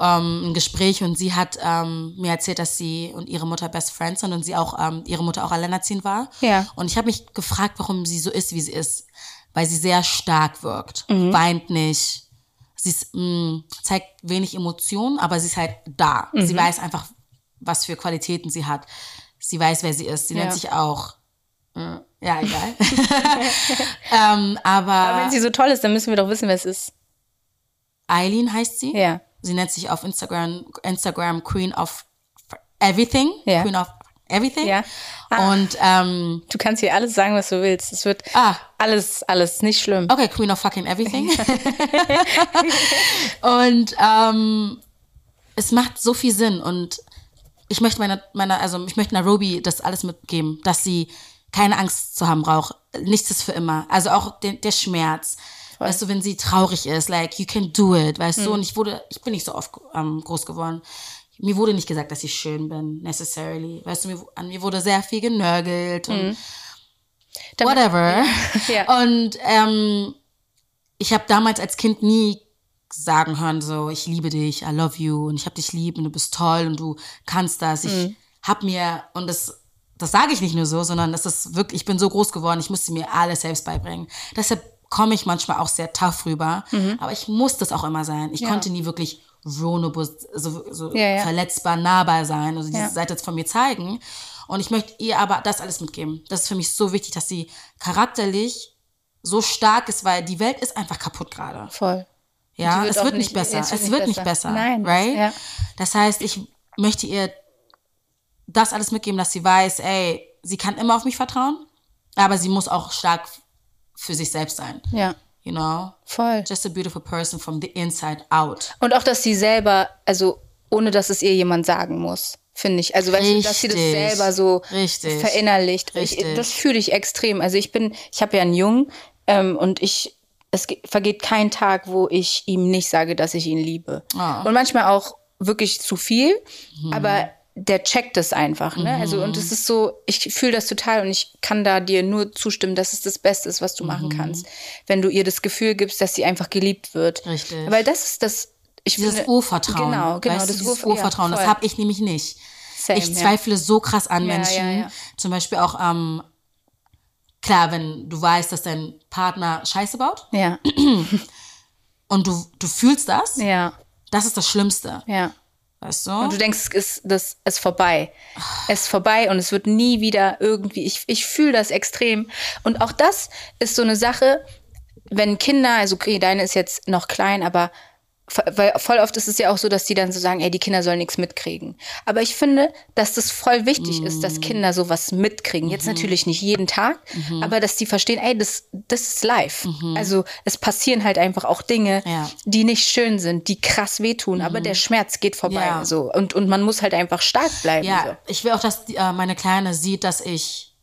Ähm, ein Gespräch und sie hat ähm, mir erzählt, dass sie und ihre Mutter Best Friends sind und sie auch, ähm, ihre Mutter auch alleinerziehend war. Ja. Und ich habe mich gefragt, warum sie so ist, wie sie ist. Weil sie sehr stark wirkt, Mhm. weint nicht. Sie ist, mh, zeigt wenig Emotionen, aber sie ist halt da. Mhm. Sie weiß einfach, was für Qualitäten sie hat. Sie weiß, wer sie ist. Sie Ja. nennt sich auch, äh, ja, egal. ähm, aber Aber wenn sie so toll ist, dann müssen wir doch wissen, wer es ist. Eileen heißt sie. Ja. Sie nennt sich auf Instagram, Instagram Queen of Everything. Ja. Queen of Everything. Ja. Ah. Und ähm, Du kannst hier alles sagen, was du willst. Es wird Ah. alles, alles nicht schlimm. Okay, Queen of fucking everything. und ähm, es macht so viel Sinn und ich möchte meiner, meiner, also ich möchte Nairobi das alles mitgeben, dass sie keine Angst zu haben braucht. Nichts ist für immer. Also auch den, der Schmerz. Weißt du, wenn sie traurig ist, like, you can do it, weißt du? Und ich wurde, ich bin nicht so oft ähm, groß geworden. Mir wurde nicht gesagt, dass ich schön bin, necessarily. Weißt du, mir, an mir wurde sehr viel genörgelt und whatever. Ja. Und ähm, ich habe damals als Kind nie sagen hören, so, ich liebe dich, I love you und ich hab dich lieb und du bist toll und du kannst das. Ich Mhm. hab mir, und das, das sage ich nicht nur so, sondern das ist wirklich, ich bin so groß geworden, ich musste mir alles selbst beibringen. Deshalb komme ich manchmal auch sehr tough rüber, aber ich muss das auch immer sein. Ich Mhm. Ja. konnte nie wirklich vulnerable, so, so Ja, ja. verletzbar, nahbar sein, also diese Ja. Seite von mir zeigen. Und ich möchte ihr aber das alles mitgeben. Das ist für mich so wichtig, dass sie charakterlich so stark ist, weil die Welt ist einfach kaputt gerade. Voll. Ja, wird es wird nicht- besser. es Es wird wird, nicht besser. Nein, right? ja. Das heißt, ich möchte ihr das alles mitgeben, dass sie weiß, ey, sie kann immer auf mich vertrauen, aber sie muss auch stark für sich selbst sein. Ja. You know? Voll. Just a beautiful person from the inside out. Und auch, dass sie selber, also ohne dass es ihr jemand sagen muss, finde ich. Also, weißt du, dass sie das selber so Richtig. verinnerlicht. Ich, Richtig. das fühle ich extrem. Also ich bin, ich habe ja einen Jungen ähm, und ich, es ge- vergeht kein Tag, wo ich ihm nicht sage, dass ich ihn liebe. Ah. Und manchmal auch wirklich zu viel, Mhm. aber der checkt es einfach, ne? Also und es ist so, ich fühle das total und ich kann da dir nur zustimmen, dass es das Beste ist, was du Mhm. machen kannst, wenn du ihr das Gefühl gibst, dass sie einfach geliebt wird. Richtig. Weil das ist das, ich Dieses finde, Urvertrauen. Genau, genau, weißt das du, dieses Urver- ja, Urvertrauen, das habe ich nämlich nicht. Same, ich ja. zweifle so krass an Ja, Menschen. ja, ja. Zum Beispiel auch, ähm, klar, wenn du weißt, dass dein Partner Scheiße baut Ja, und du, du fühlst das, ja, das ist das Schlimmste. ja. Weißt du? Und du denkst, es ist, das ist vorbei. Es ist vorbei und es wird nie wieder irgendwie. Ich, ich fühle das extrem. Und auch das ist so eine Sache, wenn Kinder, also okay, deine ist jetzt noch klein, aber weil voll oft ist es ja auch so, dass die dann so sagen, ey, die Kinder sollen nichts mitkriegen. Aber ich finde, dass das voll wichtig ist, Mm. dass Kinder sowas mitkriegen. Jetzt natürlich nicht jeden Tag, Mhm. aber dass die verstehen, ey, das, das ist live. Also es passieren halt einfach auch Dinge, Ja. Mhm. die nicht schön sind, die krass wehtun, aber der Schmerz geht vorbei. Ja. So. Und, und man muss halt einfach stark bleiben. Ja, So. ich will auch, dass die, äh, meine Kleine sieht, dass ich,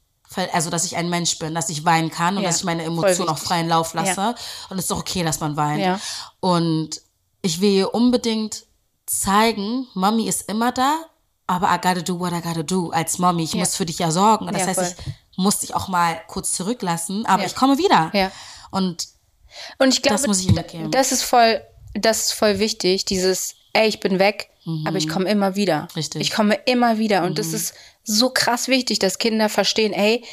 also dass ich ein Mensch bin, dass ich weinen kann und Ja, dass ich meine Emotionen auch freien Lauf lasse. Ja. Und es ist auch okay, dass man weint. Ja. Und ich will ihr unbedingt zeigen, Mami ist immer da, aber I gotta do what I gotta do als Mami. Ich muss für dich ja sorgen. Und das Ja, heißt, voll. ich muss dich auch mal kurz zurücklassen, aber Ja. ich komme wieder. Ja. Und Und ich glaube, Das muss ich mitgeben. das ist voll, das ist voll wichtig, dieses, ey, ich bin weg, aber ich komme immer wieder. Mhm. Richtig. Mhm. Ich komme immer wieder. Und das ist so krass wichtig, dass Kinder verstehen, ey,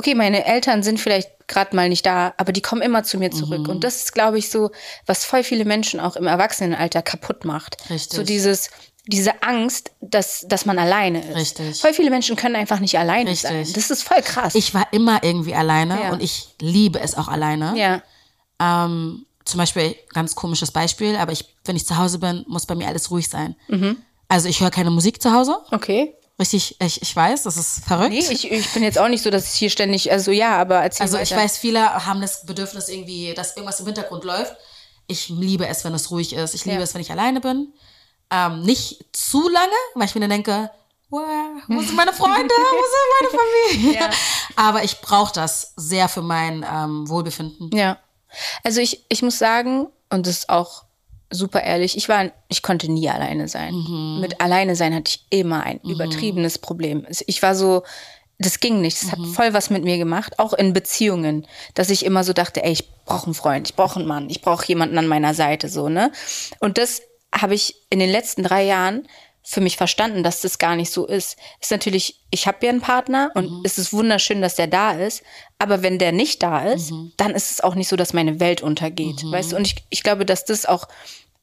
okay, meine Eltern sind vielleicht gerade mal nicht da, aber die kommen immer zu mir zurück. Mhm. Und das ist, glaube ich, so, was voll viele Menschen auch im Erwachsenenalter kaputt macht. Richtig. So dieses, diese Angst, dass, dass man alleine ist. Richtig. Voll viele Menschen können einfach nicht alleine Richtig. sein. Das ist voll krass. ich war immer irgendwie alleine Ja. und ich liebe es auch alleine. ja. Ähm, zum Beispiel, ganz komisches Beispiel, aber ich, wenn ich zu Hause bin, muss bei mir alles ruhig sein. Mhm. Also ich höre keine Musik zu Hause. Okay. Richtig, ich, ich weiß, das ist verrückt. Nee, ich, ich bin jetzt auch nicht so, dass ich hier ständig, also ja, aber erzähl Also ich weiter. weiß, viele haben das Bedürfnis irgendwie, dass irgendwas im Hintergrund läuft. Ich liebe es, wenn es ruhig ist. Ich liebe Ja. es, wenn ich alleine bin. Ähm, nicht zu lange, weil ich mir dann denke, "Wow, wo sind meine Freunde? Wo sind meine Familie? Ja. Aber ich brauche das sehr für mein ähm, Wohlbefinden. Ja. Also ich, ich muss sagen, und das ist auch super ehrlich, ich war, ich konnte nie alleine sein. Mit alleine sein hatte ich immer ein übertriebenes Problem. Ich war so, das ging nicht. Das hat voll was mit mir gemacht, auch in Beziehungen, dass ich immer so dachte, ey, ich brauche einen Freund, ich brauche einen Mann, ich brauche jemanden an meiner Seite, so, ne? Und das habe ich in den letzten drei Jahren für mich verstanden, dass das gar nicht so ist. Ist natürlich, ich habe ja einen Partner und es ist wunderschön, dass der da ist, aber wenn der nicht da ist, dann ist es auch nicht so, dass meine Welt untergeht, weißt du? Und ich, ich glaube, dass das auch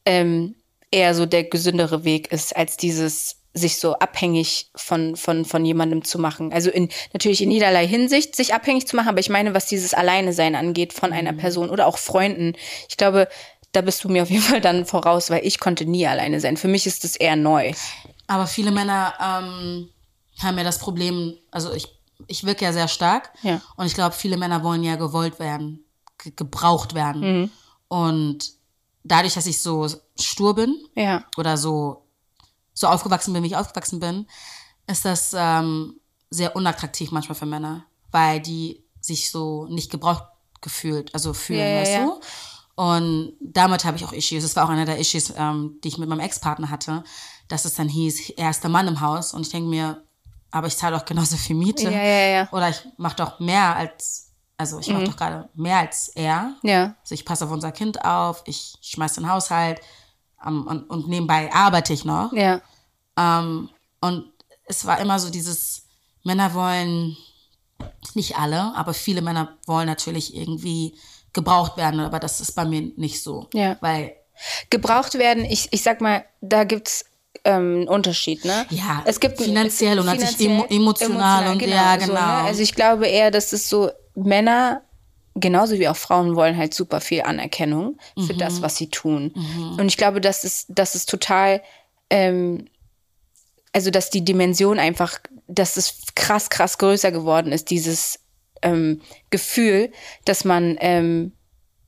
ähm, eher so der gesündere Weg ist, als dieses sich so abhängig von, von, von jemandem zu machen. Also in, natürlich in jederlei Hinsicht sich abhängig zu machen, aber ich meine, was dieses Alleine-Sein angeht von einer Person oder auch Freunden. Ich glaube, da bist du mir auf jeden Fall dann voraus, weil ich konnte nie alleine sein. Für mich ist das eher neu. Aber viele Männer ähm, haben ja das Problem, also ich, ich wirke ja sehr stark. Ja. Und ich glaube, viele Männer wollen ja gewollt werden, ge gebraucht werden. Mhm. Und dadurch, dass ich so stur bin Ja. oder so, so aufgewachsen bin, wie ich aufgewachsen bin, ist das ähm, sehr unattraktiv manchmal für Männer, weil die sich so nicht gebraucht gefühlt, also fühlen, Ja, weißt ja. du? Und damit habe ich auch Issues. Das war auch einer der Issues, ähm, die ich mit meinem Ex-Partner hatte, dass es dann hieß, er ist der Mann im Haus. Und ich denke mir, aber ich zahle doch genauso viel Miete. Ja, ja, ja. Oder ich mache doch mehr als, also ich mache doch gerade mehr als er. Ja. Also ich passe auf unser Kind auf, ich schmeiß den Haushalt ähm, und, und nebenbei arbeite ich noch. Ja. Ähm, und es war immer so dieses, Männer wollen, nicht alle, aber viele Männer wollen natürlich irgendwie gebraucht werden, aber das ist bei mir nicht so. Ja. Weil, Gebraucht werden, ich, ich sag mal, da gibt's ähm, einen Unterschied, ne? Ja, es gibt finanziell und natürlich emo- emotional und- ja, genau. ne? Also ich glaube eher, dass es so Männer genauso wie auch Frauen wollen halt super viel Anerkennung für Mhm. das, was sie tun. Und ich glaube, das ist, das ist total, ähm, also dass die Dimension einfach, dass es krass, krass größer geworden ist, dieses ähm, Gefühl, dass man ähm,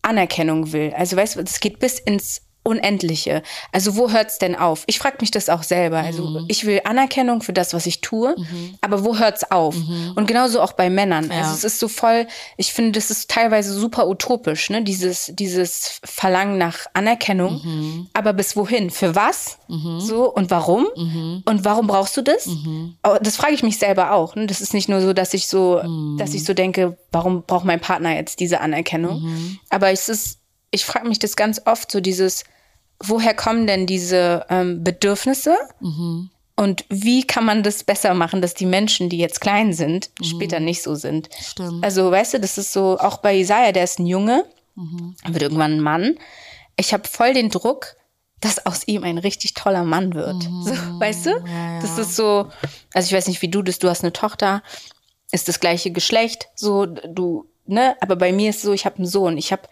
Anerkennung will. Also weißt du, das geht bis ins Unendliche. Also wo hört's denn auf? Ich frage mich das auch selber. Also ich will Anerkennung für das, was ich tue, aber wo hört's auf? Und genauso auch bei Männern. Also es ist so voll, ich finde, das ist teilweise super utopisch, ne? Dieses, dieses Verlangen nach Anerkennung. Aber bis wohin? Für was? So und warum? Und warum brauchst du das? Oh, Das frage ich mich selber auch. Ne? Das ist nicht nur so, dass ich so, dass ich so denke, warum braucht mein Partner jetzt diese Anerkennung? Aber es ist, ich frage mich das ganz oft, so dieses, woher kommen denn diese ähm, Bedürfnisse? Und wie kann man das besser machen, dass die Menschen, die jetzt klein sind, später nicht so sind? Stimmt. Also, weißt du, das ist so, auch bei Isaiah, der ist ein Junge, wird irgendwann ein Mann. Ich habe voll den Druck, dass aus ihm ein richtig toller Mann wird. So, weißt du? Das ist so, also ich weiß nicht, wie du das, du hast eine Tochter, ist das gleiche Geschlecht, so, du, ne? Aber bei mir ist so, ich habe einen Sohn, ich habe,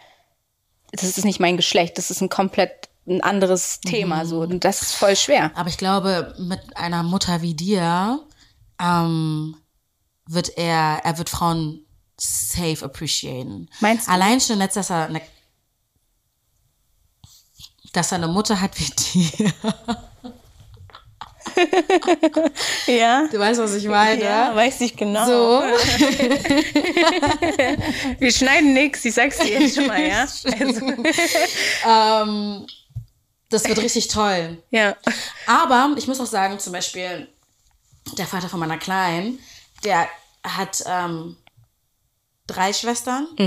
das ist nicht mein Geschlecht, das ist ein komplett ein anderes Thema, so, und das ist voll schwer. aber ich glaube, mit einer Mutter wie dir ähm, wird er, er wird Frauen safe appreciaten. Meinst du? Allein schon jetzt, dass er eine, dass er eine Mutter hat wie dir. Ja. Du weißt, was ich meine? Ja, weiß ich genau. So. Wir schneiden nichts, ich sag's dir jetzt schon mal, ja? Also, ähm, das wird richtig toll. ja. Aber ich muss auch sagen, zum Beispiel der Vater von meiner Kleinen, der hat ähm, drei Schwestern. Und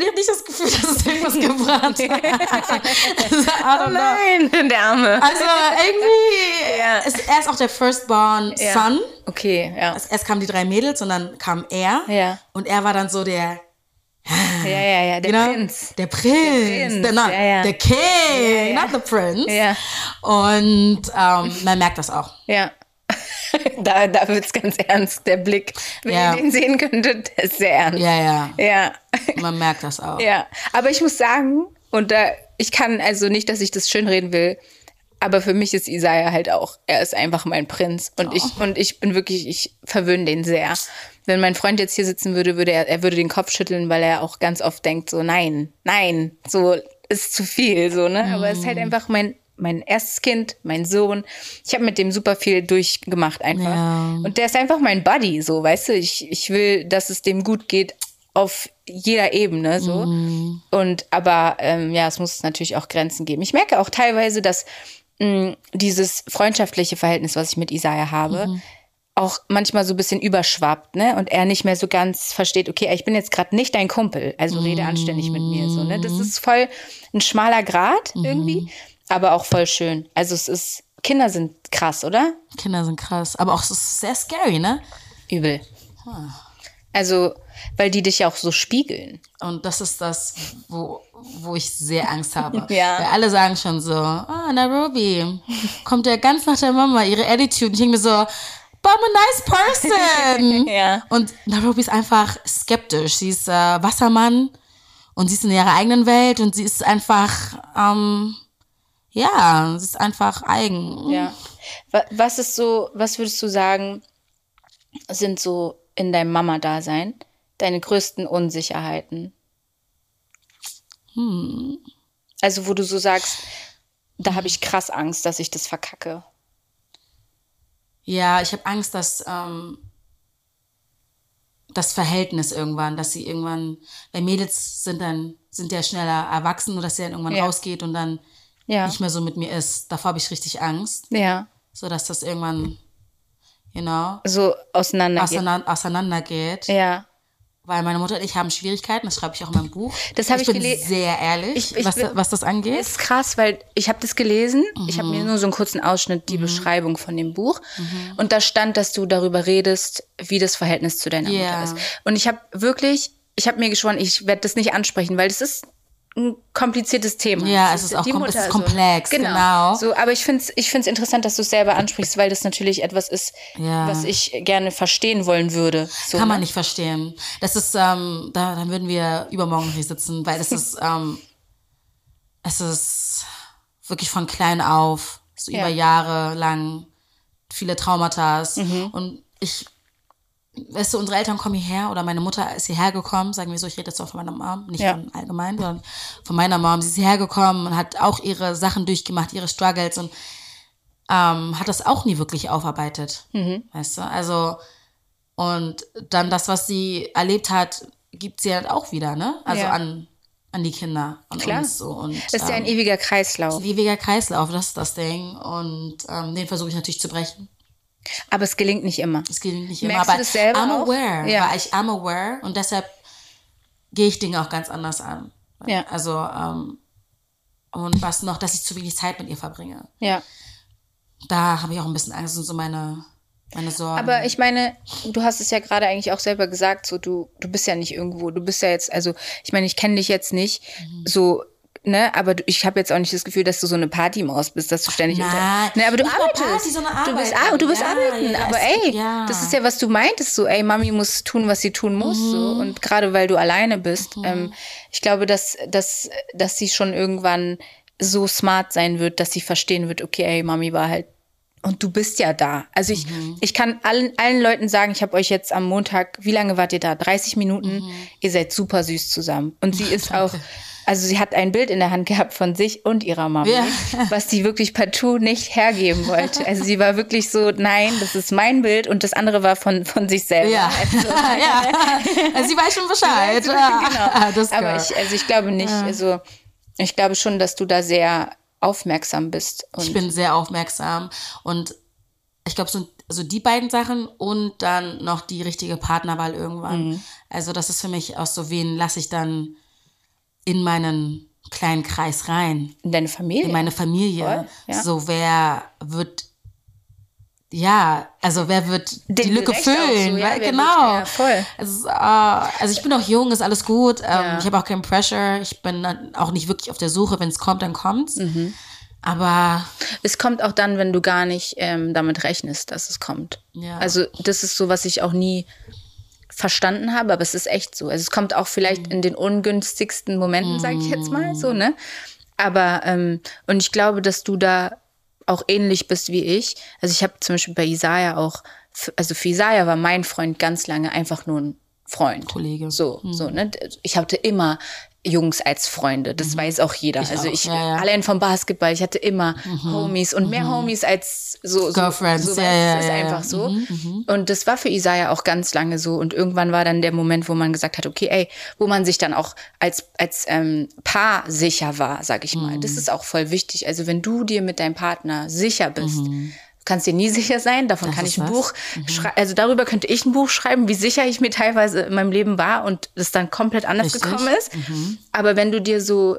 ich habe nicht das Gefühl, dass es irgendwas gebracht hat. Know. Nein, der Arme. Also irgendwie, Ja. ist, er ist auch der Firstborn Ja. Son. Okay, ja. Erst kamen die drei Mädels und dann kam er. Ja. Und er war dann so der, Ja, ja, ja, der you know, Prinz. der Prinz, der, Prinz, not, ja, ja. der King, not the Prince. Ja. Und ähm, man merkt das auch. Ja. Da, da wird's ganz ernst, der Blick. Wenn Ja. ihr den sehen könntet, der ist sehr ernst. Ja, ja, Ja. man merkt das auch. Ja. Aber ich muss sagen, und da, ich kann also nicht, dass ich das schönreden will, aber für mich ist Isaiah halt auch, er ist einfach mein Prinz und ich und ich bin wirklich, ich verwöhne den sehr. Wenn mein Freund jetzt hier sitzen würde, würde er, er würde den Kopf schütteln, weil er auch ganz oft denkt so, nein, nein, so ist zu viel, so ne. Aber es ist halt einfach mein mein erstes Kind, mein Sohn. Ich habe mit dem super viel durchgemacht einfach. Ja. Und der ist einfach mein Buddy, so, weißt du. Ich, ich will, dass es dem gut geht auf jeder Ebene, so. Und aber ähm, ja, es muss natürlich auch Grenzen geben. Ich merke auch teilweise, dass mh, dieses freundschaftliche Verhältnis, was ich mit Isaiah habe, auch manchmal so ein bisschen überschwappt, ne? Und er nicht mehr so ganz versteht, okay, ich bin jetzt gerade nicht dein Kumpel, also rede anständig mit mir, so, ne? Das ist voll ein schmaler Grad irgendwie, aber auch voll schön. Also es ist, Kinder sind krass, oder? Kinder sind krass. Aber auch es ist sehr scary, ne? Übel. Also, weil die dich ja auch so spiegeln. Und das ist das, wo, wo ich sehr Angst habe. Ja. Weil alle sagen schon so, ah, Nairobi, kommt ja ganz nach der Mama, ihre Attitude. Ich denke mir so, but I'm a nice person. Ja. Und Nairobi ist einfach skeptisch. Sie ist äh, Wassermann und sie ist in ihrer eigenen Welt und sie ist einfach, ähm, ja, sie ist einfach eigen. Ja. Wa- Was ist so, was würdest du sagen, sind so in deinem Mama-Dasein deine größten Unsicherheiten? Also, wo du so sagst, da habe ich krass Angst, dass ich das verkacke. Ja, ich habe Angst, dass ähm, das Verhältnis irgendwann, dass sie irgendwann, weil Mädels sind dann, sind ja schneller erwachsen und dass sie dann irgendwann Ja. rausgeht und dann Ja. nicht mehr so mit mir ist. Davor habe ich richtig Angst, Ja. so dass das irgendwann, you know, So auseinander. auseinander, auseinandergeht. Ja. Weil meine Mutter und ich haben Schwierigkeiten, das schreibe ich auch in meinem Buch. Das habe ich bin gele- sehr ehrlich, Ich- ich was, bin- was das angeht. Ist krass, weil ich habe das gelesen. Ich habe Mhm. mir nur so einen kurzen Ausschnitt, die Beschreibung von dem Buch. Und da stand, dass du darüber redest, wie das Verhältnis zu deiner Ja. Mutter ist. Und ich habe wirklich, ich habe mir geschworen, ich werde das nicht ansprechen, weil das ist ein kompliziertes Thema. Ja, es ist auch die kom- es ist so. komplex, genau. So, aber ich finde es ich find's interessant, dass du es selber ansprichst, weil das natürlich etwas ist, Ja. was ich gerne verstehen wollen würde. So, Kann man ne? nicht verstehen. Das ist, ähm, da, dann würden wir übermorgen hier sitzen, weil das ist, ähm, es ist wirklich von klein auf, so Ja. über Jahre lang, viele Traumata. Mhm. Und ich, weißt du, unsere Eltern kommen hierher oder meine Mutter ist hierher gekommen, sagen wir so, ich rede jetzt auch von meiner Mom, nicht Ja. von allgemein, sondern von meiner Mom. Sie ist hierher gekommen und hat auch ihre Sachen durchgemacht, ihre Struggles und ähm, hat das auch nie wirklich aufarbeitet. Mhm. Weißt du? Also, und dann das, was sie erlebt hat, gibt sie halt auch wieder, ne? Also Ja. an, an die Kinder und Klar. uns so. Und, Das ist ja ein ähm, ewiger Kreislauf. ein ewiger Kreislauf, das ist das Ding. Und ähm, den versuche ich natürlich zu brechen. Aber es gelingt nicht immer. Es gelingt nicht immer, Merkst du aber das selber I'm auch? aware. Ja. Weil ich am aware und deshalb gehe ich Dinge auch ganz anders an. Ja. Also, ähm, und was noch, dass ich zu wenig Zeit mit ihr verbringe. Ja. Da habe ich auch ein bisschen Angst und so meine, meine Sorgen. Aber ich meine, du hast es ja gerade eigentlich auch selber gesagt, so du, du bist ja nicht irgendwo, du bist ja jetzt, also ich meine, ich kenne dich jetzt nicht Mhm. so, ne, aber du, ich habe jetzt auch nicht das Gefühl, dass du so eine Partymaus bist, dass du ständig nein. unter, ne, aber du arbeitest. Party, sondern Du bist, ah, du bist Ja, arbeiten, ja, aber ey, ja. das ist ja, was du meintest, so, ey, Mami muss tun, was sie tun muss, so, Mhm. und gerade weil du alleine bist, ähm, ich glaube, dass, dass, dass sie schon irgendwann so smart sein wird, dass sie verstehen wird, okay, ey, Mami war halt und du bist ja da. Also ich, Mhm. ich kann allen, allen Leuten sagen, ich habe euch jetzt am Montag, wie lange wart ihr da? 30 Minuten. Mhm. Ihr seid super süß zusammen. Und sie ist auch, also sie hat ein Bild in der Hand gehabt von sich und ihrer Mama, Ja. was sie wirklich partout nicht hergeben wollte. Also sie war wirklich so, nein, das ist mein Bild und das andere war von, von sich selber. Ja. Also, ja. Also sie weiß schon Bescheid. genau. Das Aber ich, also ich glaube nicht, also ich glaube schon, dass du da sehr aufmerksam bist. Ich bin sehr aufmerksam und ich glaube, so also die beiden Sachen und dann noch die richtige Partnerwahl irgendwann. Mhm. Also das ist für mich auch so, wen lasse ich dann in meinen kleinen Kreis rein, in deine Familie. in meine Familie. Voll, ja. So wer wird ja, also wer wird die Den Lücke gerecht auch füllen? so, ja, weil- wer wird- genau. ja, voll. Also, äh, also ich bin auch jung, ist alles gut. Ähm, Ja. Ich habe auch keinen Pressure. Ich bin dann auch nicht wirklich auf der Suche. Wenn es kommt, dann kommt's. Mhm. Aber Es kommt auch dann, wenn du gar nicht ähm, damit rechnest, dass es kommt. Ja. Also das ist so, was ich auch nie verstanden habe, aber es ist echt so. Also es kommt auch vielleicht Mhm. in den ungünstigsten Momenten, sage ich jetzt mal so, ne? Aber ähm, und ich glaube, dass du da auch ähnlich bist wie ich. Also ich habe zum Beispiel bei Isaiah auch, also für Isaiah war mein Freund ganz lange einfach nur ein Freund. Kollege. So, Mhm. so, ne? Ich hatte immer Jungs als Freunde, das weiß auch jeder. also auch, ich, ja, ja. allein vom Basketball, ich hatte immer Homies und mehr Homies als so, so Girlfriends, So, du, ja, das ist einfach so. Und das war für Isaiah auch ganz lange so. Und irgendwann war dann der Moment, wo man gesagt hat, okay, ey, wo man sich dann auch als, als ähm, Paar sicher war, sag ich mal. Mhm. Das ist auch voll wichtig. Also wenn du dir mit deinem Partner sicher bist, kannst dir nie sicher sein, davon Mhm. Das kann ich ein was. Buch schreiben. Also darüber könnte ich ein Buch schreiben, wie sicher ich mir teilweise in meinem Leben war und es dann komplett anders Richtig. Mhm. gekommen ist. Aber wenn du dir so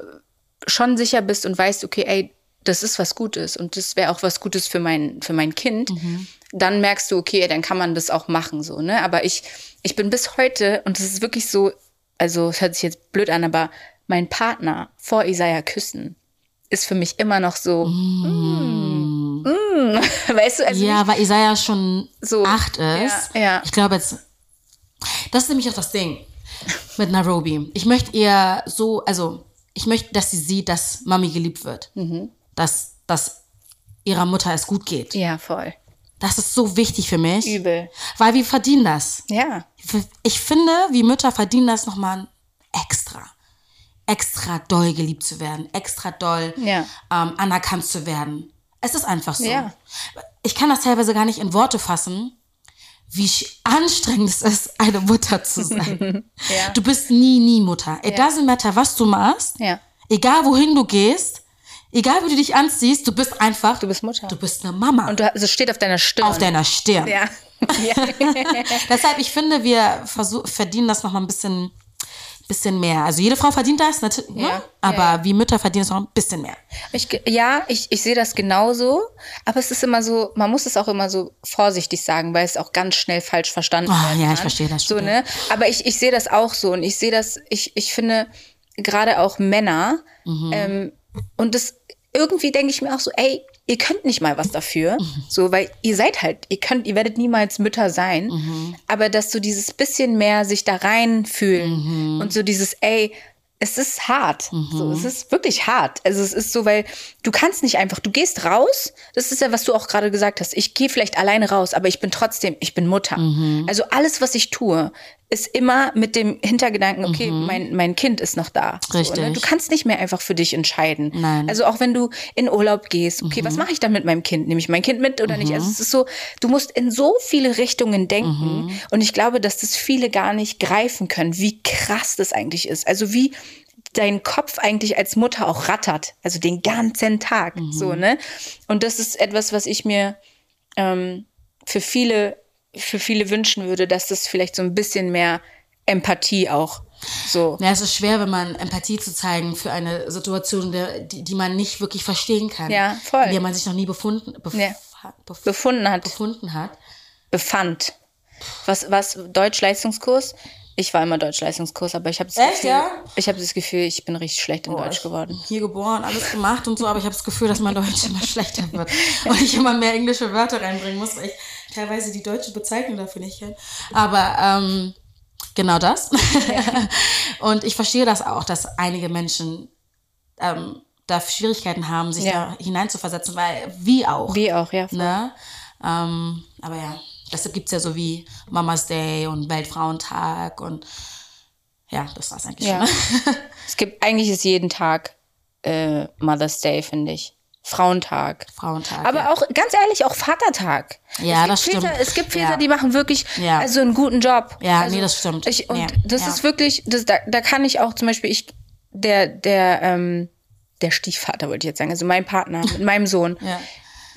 schon sicher bist und weißt, okay, ey, das ist was Gutes und das wäre auch was Gutes für mein, für mein Kind, Mhm. dann merkst du, okay, dann kann man das auch machen, so, ne? Aber ich, ich bin bis heute, und das ist wirklich so, also es hört sich jetzt blöd an, aber mein Partner vor Isaiah küssen ist für mich immer noch so, mm, mm, weißt du, also Ja, weil Isaiah schon So, acht ist. ja, ja. Ich glaube jetzt, das ist nämlich auch das Ding mit Nairobi. Ich möchte ihr so, also ich möchte, dass sie sieht, dass Mami geliebt wird. Dass, dass ihrer Mutter es gut geht. Ja, voll. Das ist so wichtig für mich. Übel. Weil wir verdienen das. Ja. Ich finde, wir Mütter verdienen das nochmal extra. Extra doll geliebt zu werden, extra doll Ja. ähm, anerkannt zu werden. Es ist einfach so. Ja. Ich kann das teilweise gar nicht in Worte fassen, wie anstrengend es ist, eine Mutter zu sein. Ja. Du bist nie, nie Mutter. It doesn't matter, was du machst. Ja. Egal, wohin du gehst. Egal, wie du dich anziehst. Du bist einfach. Du bist Mutter. Du bist eine Mama. Und du, also es steht auf deiner Stirn. auf deiner Stirn. ja. ja. Deshalb, ich finde, wir versuch, verdienen das noch mal ein bisschen, bisschen mehr. Also jede Frau verdient das, natürlich, ne? Ja, aber ja, wir Mütter verdienen es noch ein bisschen mehr. Ich, ja, ich, ich sehe das genauso, aber es ist immer so, man muss es auch immer so vorsichtig sagen, weil es auch ganz schnell falsch verstanden Ah, werden ja, ich verstehe das So, schon. ne? Aber ich, ich sehe das auch so und ich sehe das, ich, ich finde gerade auch Männer, Mhm. ähm, und das irgendwie denke ich mir auch so, ey, ihr könnt nicht mal was dafür, Mhm. so, weil ihr seid halt, ihr könnt, ihr werdet niemals Mütter sein, Mhm. aber dass so dieses bisschen mehr sich da reinfühlen Mhm. und so dieses, ey, es ist hart. So, es ist wirklich hart. Also es ist so, weil du kannst nicht einfach, du gehst raus. Das ist ja, was du auch gerade gesagt hast. Ich gehe vielleicht alleine raus, aber ich bin trotzdem, ich bin Mutter. Also alles, was ich tue, ist immer mit dem Hintergedanken, okay, mein, mein Kind ist noch da. So, Richtig. ne? Du kannst nicht mehr einfach für dich entscheiden. Nein. Also auch wenn du in Urlaub gehst, okay, was mache ich dann mit meinem Kind? Nehme ich mein Kind mit oder nicht? Also es ist so, du musst in so viele Richtungen denken. Und ich glaube, dass das viele gar nicht greifen können, wie krass das eigentlich ist. Also wie dein Kopf eigentlich als Mutter auch rattert. Also den ganzen Tag. So, ne? Und das ist etwas, was ich mir ähm, für viele, für viele wünschen würde, dass das vielleicht so ein bisschen mehr Empathie auch so. Ja, es ist schwer, wenn man Empathie zu zeigen für eine Situation, die, die man nicht wirklich verstehen kann. Ja, voll. In der man sich noch nie befunden, bef Ja. bef befunden hat, befunden hat. befand. Was, was, Deutsch-Leistungskurs? Ich war immer Deutsch-Leistungskurs, aber ich habe das, Echt, Gefühl, ja? ich habe das Gefühl, ich bin richtig schlecht in Deutsch geworden. Hier geboren, alles gemacht und so, aber ich habe das Gefühl, dass mein Deutsch immer schlechter wird. Und ich immer mehr englische Wörter reinbringen muss, weil ich teilweise die deutsche Bezeichnung dafür nicht kenne. Aber ähm, genau das. und ich verstehe das auch, dass einige Menschen ähm, da Schwierigkeiten haben, sich Ja. da hineinzuversetzen, weil wie auch. Wie auch, ja. Ne? Ähm, aber ja, deshalb gibt es ja so wie Mama's Day und Weltfrauentag und ja, das war's eigentlich Ja. schon. Es gibt, eigentlich ist jeden Tag äh, Mother's Day, finde ich. Frauentag. Frauentag. Aber ja. auch, ganz ehrlich, auch Vatertag. Ja, es das gibt Väter, stimmt. Es gibt Väter, Ja. die machen wirklich Ja. also einen guten Job. Ja, also, nee, das stimmt. Ich, und das ist wirklich, das, da, da kann ich auch zum Beispiel, ich, der, der, ähm, der Stiefvater wollte ich jetzt sagen, also mein Partner mit meinem Sohn,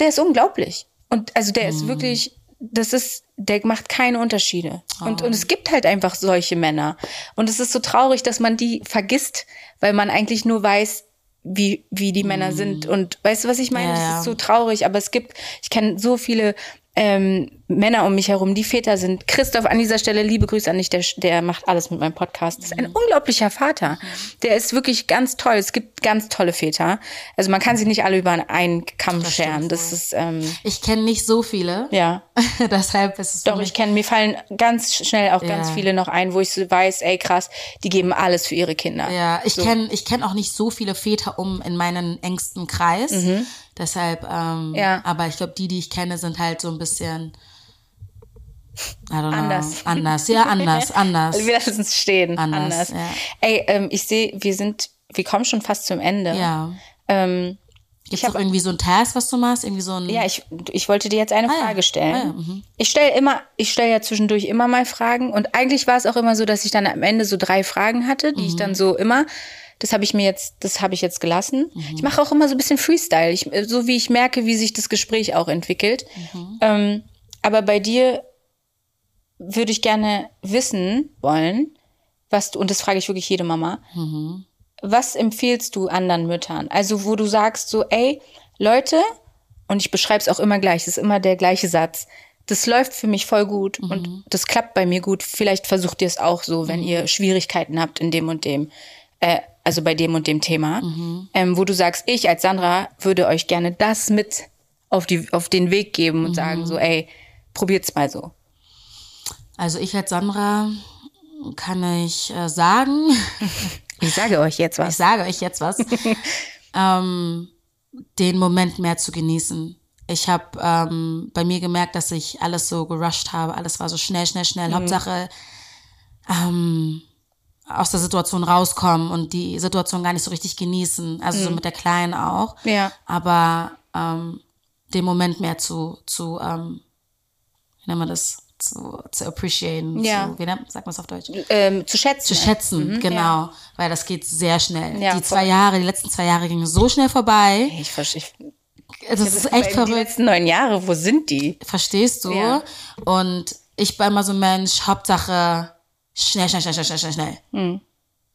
der ist unglaublich. Und also der Mhm. ist wirklich, das ist, der macht keine Unterschiede. Und, Oh. und es gibt halt einfach solche Männer. Und es ist so traurig, dass man die vergisst, weil man eigentlich nur weiß, wie, wie die Männer sind. Und weißt du, was ich meine? Mhm. Ja, das ist so traurig, aber es gibt, ich kenne so viele ähm, Männer um mich herum, die Väter sind. Christoph an dieser Stelle, liebe Grüße an dich, der, der macht alles mit meinem Podcast. Das ist ein unglaublicher Vater. Der ist wirklich ganz toll. Es gibt ganz tolle Väter. Also man kann sie nicht alle über einen Kamm scheren. Das ist, ähm, Ich kenne nicht so viele. ja. Deshalb ist es Doch, ich kenne, mir fallen ganz schnell auch ganz Ja. viele noch ein, wo ich so weiß, ey krass, die geben alles für ihre Kinder. Ja, ich kenn ich kenn auch nicht so viele Väter um in meinen engsten Kreis. Deshalb, ähm. Ja. aber ich glaube, die, die ich kenne, sind halt so ein bisschen I don't know, Anders. Anders, ja, anders, anders. Also wir lassen es stehen. Anders, Anders. ja. Ey, ähm, ich sehe, wir sind, wir kommen schon fast zum Ende. Ja. Ähm, Gibt's auch irgendwie so ein Task, was du machst? Irgendwie so ein. ja, ich, ich wollte dir jetzt eine Ah. Frage stellen. Ah ja, mhm. Ich stelle immer, ich stelle ja zwischendurch immer mal Fragen und eigentlich war es auch immer so, dass ich dann am Ende so drei Fragen hatte, die ich Mhm. dann so immer, das habe ich mir jetzt, das habe ich jetzt gelassen. Mhm. Ich mache auch immer so ein bisschen Freestyle, ich, so wie ich merke, wie sich das Gespräch auch entwickelt. Mhm. Ähm, aber bei dir würde ich gerne wissen wollen, was du, und das frage ich wirklich jede Mama, Mhm. was empfiehlst du anderen Müttern? Also, wo du sagst so, ey, Leute, und ich beschreibe es auch immer gleich, es ist immer der gleiche Satz. Das läuft für mich voll gut und das klappt bei mir gut. Vielleicht versucht ihr es auch so, wenn ihr Schwierigkeiten habt in dem und dem, äh, also bei dem und dem Thema, ähm, wo du sagst, ich als Sandra würde euch gerne das mit auf, die, auf den Weg geben und sagen so, ey, probiert's mal so. Also ich als Sandra kann ich äh, sagen, Ich sage euch jetzt ich was. sage euch jetzt was, ähm, den Moment mehr zu genießen. Ich habe ähm, bei mir gemerkt, dass ich alles so gerusht habe. Alles war so schnell, schnell, schnell. Mhm. Hauptsache ähm, aus der Situation rauskommen und die Situation gar nicht so richtig genießen. Also so mit der Kleinen auch. Mhm. Ja. Aber ähm, den Moment mehr zu, zu ähm, wie nennt man das? Zu, zu appreciaten. Ja. Zu, wie nennt, sagt man es auf Deutsch? Ähm, zu schätzen. zu schätzen, genau, weil das geht sehr schnell. Mhm, Ja, die zwei voll. Jahre, die letzten zwei Jahre gingen so schnell vorbei. Ich verstehe. Das ist echt Die verrückt, letzten neun Jahre, wo sind die? verstehst du? Ja. Und ich bin immer so ein Mensch, Hauptsache schnell, schnell, schnell, schnell, schnell, schnell, schnell.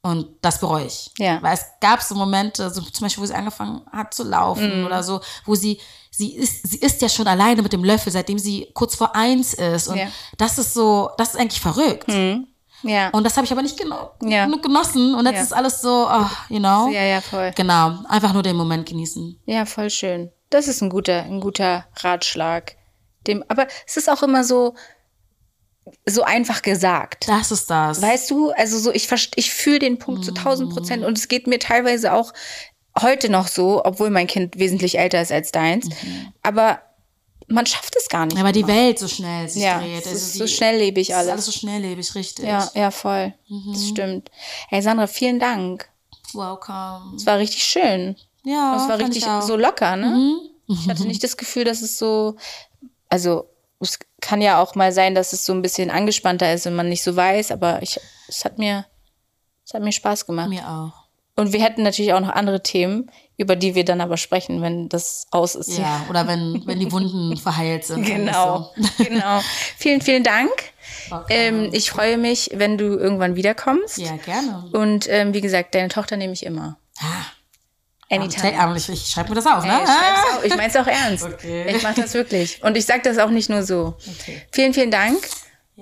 Und das bereue ich. Mhm. Ja. Weil es gab so Momente, so zum Beispiel, wo sie angefangen hat zu laufen Mhm. oder so, wo sie, sie ist, sie ist ja schon alleine mit dem Löffel, seitdem sie kurz vor eins ist. Und Ja. das ist so, das ist eigentlich verrückt. Ja. Und das habe ich aber nicht geno Ja. genug genossen. Und jetzt Ja. ist alles so, oh, you know. ja, ja, voll. Genau, einfach nur den Moment genießen. Ja, voll schön. Das ist ein guter, ein guter Ratschlag. Dem, aber es ist auch immer so, so einfach gesagt. Das ist das. Weißt du, also so, ich, ich fühle den Punkt zu 1000 Prozent und es geht mir teilweise auch heute noch so, obwohl mein Kind wesentlich älter ist als deins. Aber man schafft es gar nicht. Aber die immer. Welt so schnell sich ja, dreht. es ist die- so schnelllebig es ist alles alles. so schnelllebig, richtig. Ja, ja, voll. Das stimmt. Hey Sandra, vielen Dank. Welcome. Es war richtig schön. Ja, Es war richtig so locker, ne? Ich hatte nicht das Gefühl, dass es so, also es kann ja auch mal sein, dass es so ein bisschen angespannter ist und man nicht so weiß, aber ich, es hat mir, es hat mir Spaß gemacht. Mir auch. Und wir hätten natürlich auch noch andere Themen, über die wir dann aber sprechen, wenn das aus ist. Ja, oder wenn, wenn die Wunden verheilt sind. Genau, so. genau. Vielen, vielen Dank. Okay. Ähm, ich freue mich, wenn du irgendwann wiederkommst. ja, gerne. Und ähm, wie gesagt, deine Tochter nehme ich immer. Ah, Anytime. ich, ich schreibe mir das auf, ne? Ey, ich schreib's auch- ich meine es auch ernst. Okay. Ich mache das wirklich. Und ich sage das auch nicht nur so. Okay. Vielen, vielen Dank.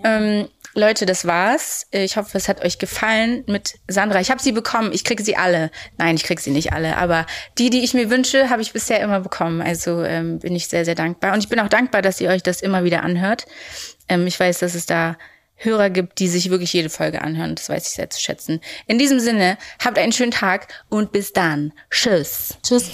Ähm, Leute, das war's. Ich hoffe, es hat euch gefallen mit Sandra. Ich habe sie bekommen. Ich kriege sie alle. Nein, ich kriege sie nicht alle. Aber die, die ich mir wünsche, habe ich bisher immer bekommen. Also ähm, bin ich sehr, sehr dankbar. Und ich bin auch dankbar, dass ihr euch das immer wieder anhört. Ähm, ich weiß, dass es da Hörer gibt, die sich wirklich jede Folge anhören. Das weiß ich sehr zu schätzen. In diesem Sinne, habt einen schönen Tag und bis dann. Tschüss. Tschüss.